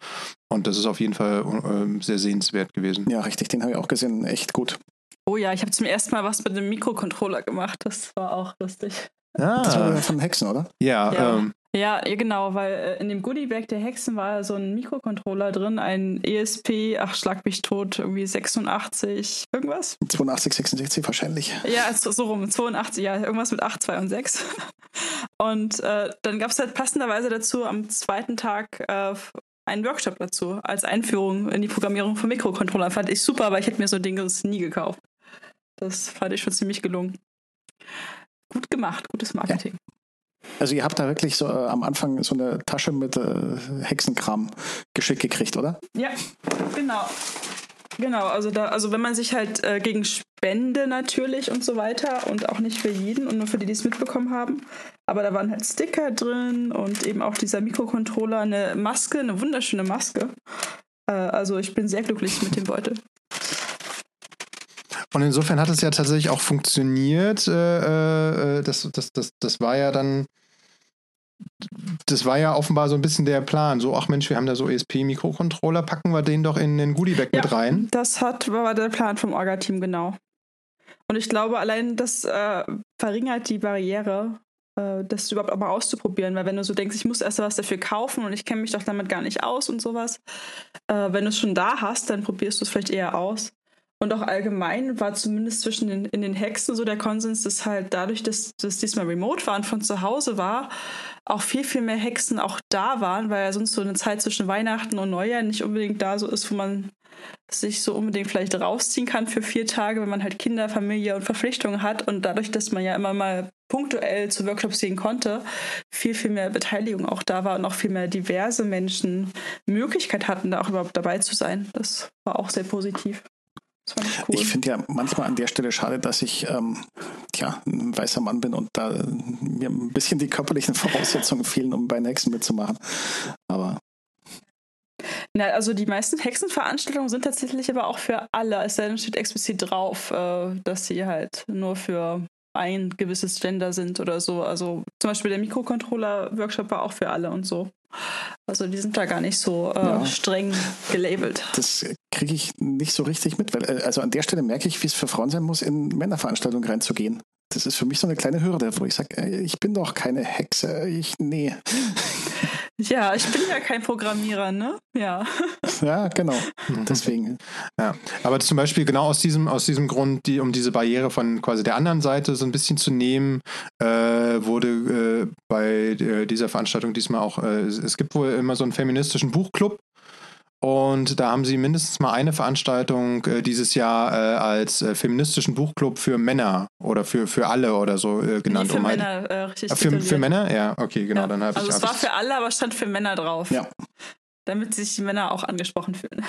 Und das ist auf jeden Fall äh, sehr sehenswert gewesen. Ja, richtig, den habe ich auch gesehen. Echt gut. Oh ja, ich habe zum ersten Mal was mit dem Mikrocontroller gemacht. Das war auch lustig. Ah. Das war von Hexen, oder? Ja, ja. Ähm, ja, genau, weil äh, in dem Goodiebag der Hexen war so ein Mikrocontroller drin, ein ESP, ach schlag mich tot, irgendwie 86, irgendwas? 82, 66 wahrscheinlich. Ja, so, so rum, 82, ja, irgendwas mit 8, 2 und 6. Und äh, dann gab es halt passenderweise dazu am zweiten Tag äh, einen Workshop dazu, als Einführung in die Programmierung von Mikrocontrollern. Fand ich super, aber ich hätte mir so ein Ding nie gekauft. Das fand ich schon ziemlich gelungen. Gut gemacht, gutes Marketing. Ja. Also ihr habt da wirklich so äh, am Anfang so eine Tasche mit äh, Hexenkram geschickt gekriegt, oder? Ja, genau. Genau, also da, also wenn man sich halt äh, gegen Spende natürlich und so weiter und auch nicht für jeden und nur für die, die es mitbekommen haben. Aber da waren halt Sticker drin und eben auch dieser Mikrocontroller, eine Maske, eine wunderschöne Maske. Äh, also ich bin sehr glücklich mit dem Beutel. Und insofern hat es ja tatsächlich auch funktioniert. Äh, äh, das, das, das, das war ja dann, das war ja offenbar so ein bisschen der Plan. So, ach Mensch, wir haben da so ESP-Mikrocontroller, packen wir den doch in den Goodie-Bag ja, mit rein. Das hat, war der Plan vom Orga-Team, genau. Und ich glaube, allein das äh, verringert die Barriere, äh, das überhaupt auch mal auszuprobieren. Weil wenn du so denkst, ich muss erst was dafür kaufen und ich kenne mich doch damit gar nicht aus und sowas, äh, wenn du es schon da hast, dann probierst du es vielleicht eher aus. Und auch allgemein war zumindest zwischen den, in den Hexen so der Konsens, dass halt dadurch, dass das diesmal remote war und von zu Hause war, auch viel, viel mehr Hexen auch da waren, weil ja sonst so eine Zeit zwischen Weihnachten und Neujahr nicht unbedingt da so ist, wo man sich so unbedingt vielleicht rausziehen kann für vier Tage, wenn man halt Kinder, Familie und Verpflichtungen hat und dadurch, dass man ja immer mal punktuell zu Workshops gehen konnte, viel, viel mehr Beteiligung auch da war und auch viel mehr diverse Menschen Möglichkeit hatten, da auch überhaupt dabei zu sein. Das war auch sehr positiv. Cool. Ich finde ja manchmal an der Stelle schade, dass ich ähm, tja, ein weißer Mann bin und da äh, mir ein bisschen die körperlichen Voraussetzungen fehlen, um bei den Hexen mitzumachen. Aber. Na, also die meisten Hexenveranstaltungen sind tatsächlich aber auch für alle. Es steht explizit drauf, äh, dass sie halt nur für ein gewisses Gender sind oder so. Also zum Beispiel der Mikrocontroller-Workshop war auch für alle und so. Also die sind da gar nicht so äh, ja. streng gelabelt. Das kriege ich nicht so richtig mit, weil äh, also an der Stelle merke ich, wie es für Frauen sein muss, in Männerveranstaltungen reinzugehen. Das ist für mich so eine kleine Hürde, wo ich sage, äh, ich bin doch keine Hexe, ich nee. Ja, ich bin ja kein Programmierer, ne? Ja. Ja, genau. Deswegen. Ja. Aber zum Beispiel genau aus diesem, aus diesem Grund, die, um diese Barriere von quasi der anderen Seite so ein bisschen zu nehmen, äh, wurde äh, bei äh, dieser Veranstaltung diesmal auch, äh, es gibt wohl immer so einen feministischen Buchclub, und da haben sie mindestens mal eine Veranstaltung äh, dieses Jahr äh, als äh, feministischen Buchclub für Männer oder für, für alle oder so äh, genannt. Nee, für um halt Männer, äh, richtig. Für, für, Männer? Ja, okay, genau. Ja. Dann also ich, es war für alle, aber stand für Männer drauf. Ja. Damit sich die Männer auch angesprochen fühlen.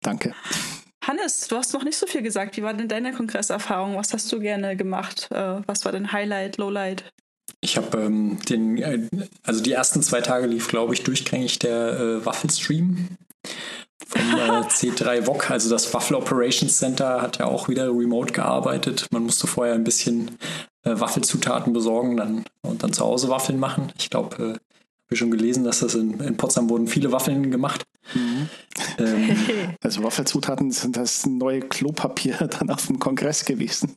Danke. Hannes, du hast noch nicht so viel gesagt. Wie war denn deine Kongresserfahrung? Was hast du gerne gemacht? Äh, was war dein Highlight, Lowlight? Ich habe ähm, den, äh, also die ersten zwei Tage lief, glaube ich, durchgängig der äh, Waffelstream vom äh, C3 VOC, also das Waffel Operations Center, hat ja auch wieder remote gearbeitet. Man musste vorher ein bisschen äh, Waffelzutaten besorgen dann, und dann zu Hause Waffeln machen. Ich glaube, äh, habe schon gelesen, dass das in, in, Potsdam wurden viele Waffeln gemacht. Mhm. Ähm, also Waffelzutaten sind das neue Klopapier dann auf dem Kongress gewesen.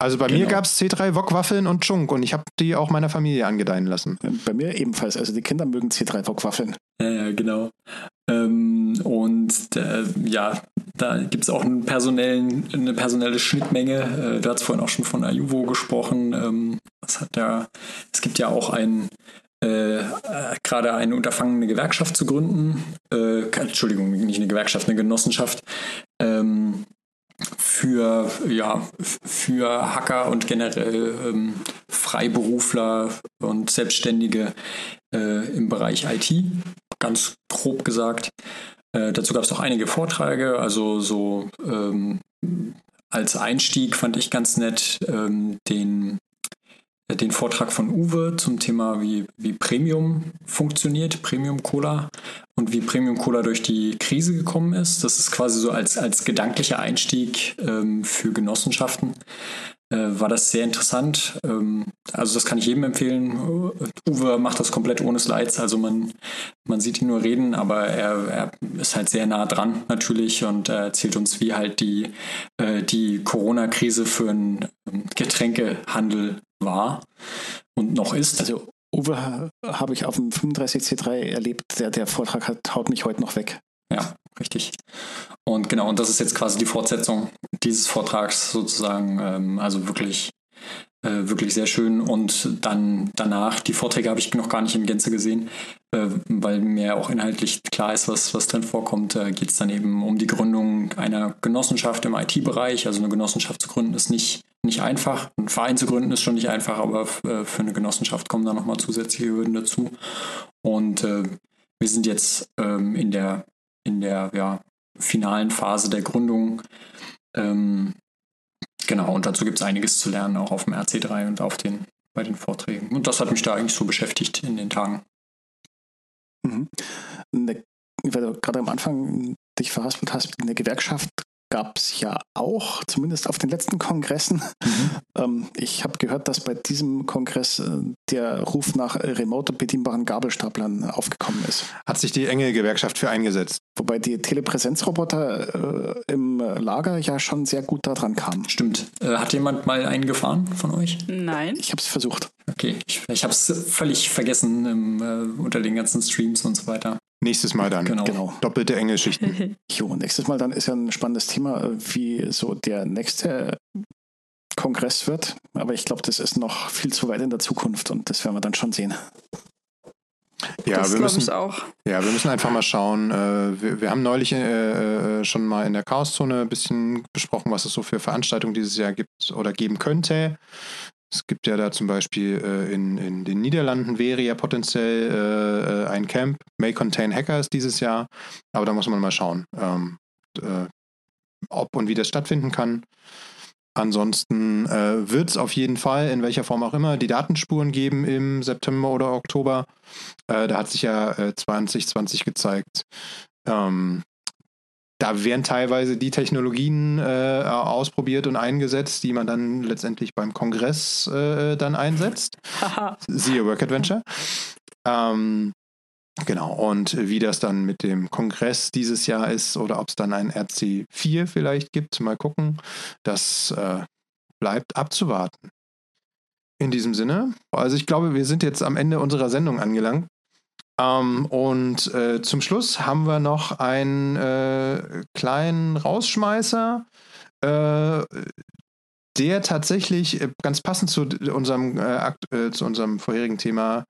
Also bei genau. mir gab es C3 Wok-Waffeln und Chunk und ich habe die auch meiner Familie angedeihen lassen. Bei mir ebenfalls. Also die Kinder mögen C3 Wok-Waffeln. Ja, genau. Ähm, und äh, ja, da gibt es auch einen personellen, eine personelle Schnittmenge. Äh, du hast vorhin auch schon von Ayuvo gesprochen. Ähm, das hat ja, es gibt ja auch ein äh, äh, gerade eine unterfangene Gewerkschaft zu gründen. Äh, Entschuldigung, nicht eine Gewerkschaft, eine Genossenschaft. Ähm, für, ja, für Hacker und generell ähm, Freiberufler und Selbstständige äh, im Bereich IT, ganz grob gesagt. Äh, dazu gab es auch einige Vorträge, also so ähm, als Einstieg fand ich ganz nett ähm, den den Vortrag von Uwe zum Thema, wie, wie Premium funktioniert, Premium Cola und wie Premium Cola durch die Krise gekommen ist. Das ist quasi so als, als gedanklicher Einstieg ähm, für Genossenschaften. Äh, war das sehr interessant. Ähm, also das kann ich jedem empfehlen. Uwe macht das komplett ohne Slides, also man, man sieht ihn nur reden, aber er, er ist halt sehr nah dran natürlich und er erzählt uns, wie halt die, äh, die Corona-Krise für einen ähm, Getränkehandel war und noch ist. Also Uwe habe ich auf dem 35C3 erlebt, der, der Vortrag hat, haut mich heute noch weg. Ja, richtig. Und genau, und das ist jetzt quasi die Fortsetzung dieses Vortrags sozusagen. Ähm, also wirklich, äh, wirklich sehr schön. Und dann danach, die Vorträge habe ich noch gar nicht in Gänze gesehen, äh, weil mir auch inhaltlich klar ist, was, was drin vorkommt. Äh, Geht es dann eben um die Gründung einer Genossenschaft im IT-Bereich. Also eine Genossenschaft zu gründen ist nicht nicht einfach. Ein Verein zu gründen ist schon nicht einfach, aber äh, für eine Genossenschaft kommen da nochmal zusätzliche Hürden dazu. Und äh, wir sind jetzt ähm, in der, in der ja, finalen Phase der Gründung. Ähm, genau, und dazu gibt es einiges zu lernen, auch auf dem RC3 und auf den, bei den Vorträgen. Und das hat mich da eigentlich so beschäftigt in den Tagen. Mhm. Eine, weil du gerade am Anfang dich verhaspelt hast, eine Gewerkschaft gab es ja auch, zumindest auf den letzten Kongressen. Mhm. Ähm, ich habe gehört, dass bei diesem Kongress äh, der Ruf nach remote bedienbaren Gabelstaplern aufgekommen ist. Hat sich die enge Gewerkschaft für eingesetzt. Wobei die Telepräsenzroboter äh, im Lager ja schon sehr gut daran kamen. Stimmt. Äh, hat jemand mal einen gefahren von euch? Nein. Ich habe es versucht. Okay, ich, ich habe es völlig vergessen im, äh, unter den ganzen Streams und so weiter. Nächstes Mal dann. Genau. genau. Doppelte Engelschichten. jo, nächstes Mal dann ist ja ein spannendes Thema, äh, wie so der nächste Kongress wird. Aber ich glaube, das ist noch viel zu weit in der Zukunft und das werden wir dann schon sehen. Ja, das wir müssen auch. Ja, wir müssen einfach mal schauen. Äh, wir, wir haben neulich äh, schon mal in der Chaoszone ein bisschen besprochen, was es so für Veranstaltungen dieses Jahr gibt oder geben könnte. Es gibt ja da zum Beispiel äh, in, in den Niederlanden wäre ja potenziell äh, äh, ein Camp. May Contain Hackers dieses Jahr. Aber da muss man mal schauen, ähm, äh, ob und wie das stattfinden kann. Ansonsten äh, wird es auf jeden Fall, in welcher Form auch immer, die Datenspuren geben im September oder Oktober. Äh, da hat sich ja 2020 gezeigt, ähm, da werden teilweise die Technologien äh, ausprobiert und eingesetzt, die man dann letztendlich beim Kongress äh, dann einsetzt. Siehe Work Adventure. Ähm, genau, und wie das dann mit dem Kongress dieses Jahr ist oder ob es dann ein RC4 vielleicht gibt, mal gucken. Das äh, bleibt abzuwarten. In diesem Sinne, also ich glaube, wir sind jetzt am Ende unserer Sendung angelangt. Ähm, und äh, zum Schluss haben wir noch einen äh, kleinen Rausschmeißer, äh, der tatsächlich äh, ganz passend zu unserem, äh, äh, zu unserem vorherigen Thema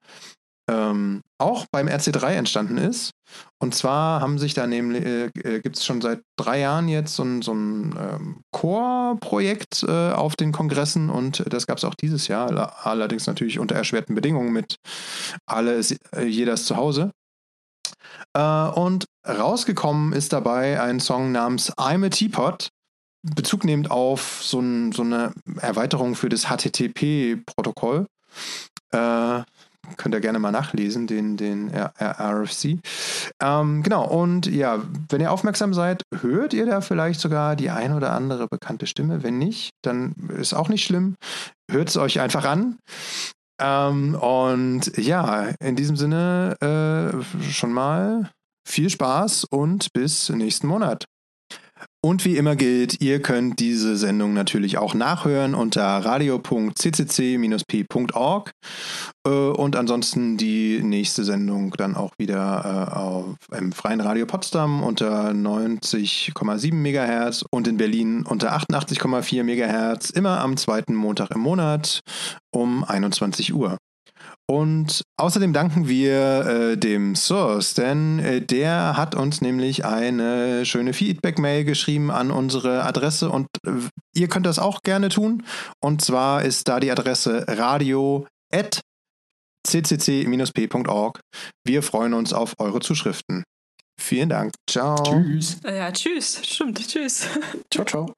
ähm, auch beim RC3 entstanden ist. Und zwar haben sich da nämlich, äh, äh gibt es schon seit drei Jahren jetzt so ein, so ein ähm, Core-Projekt äh, auf den Kongressen und das gab es auch dieses Jahr, allerdings natürlich unter erschwerten Bedingungen mit alle, äh, jeder ist zu Hause. Äh, und rausgekommen ist dabei ein Song namens I'm a Teapot, Bezug nehmend auf so, ein, so eine Erweiterung für das HTTP-Protokoll. Äh, könnt ihr gerne mal nachlesen, den, den RFC. Ähm, genau, und ja, wenn ihr aufmerksam seid, hört ihr da vielleicht sogar die ein oder andere bekannte Stimme. Wenn nicht, dann ist auch nicht schlimm. Hört es euch einfach an. Ähm, und ja, in diesem Sinne äh, schon mal viel Spaß und bis nächsten Monat. Und wie immer gilt, ihr könnt diese Sendung natürlich auch nachhören unter radio.ccc-p.org und ansonsten die nächste Sendung dann auch wieder äh, auf, im Freien Radio Potsdam unter 90,7 MHz und in Berlin unter 88,4 MHz immer am zweiten Montag im Monat um 21 Uhr. Und außerdem danken wir äh, dem Source, denn äh, der hat uns nämlich eine schöne Feedback-Mail geschrieben an unsere Adresse und äh, ihr könnt das auch gerne tun. Und zwar ist da die Adresse radio.ccc-p.org. Wir freuen uns auf eure Zuschriften. Vielen Dank. Ciao. Tschüss. Ja, tschüss. Stimmt, tschüss. Ciao, ciao.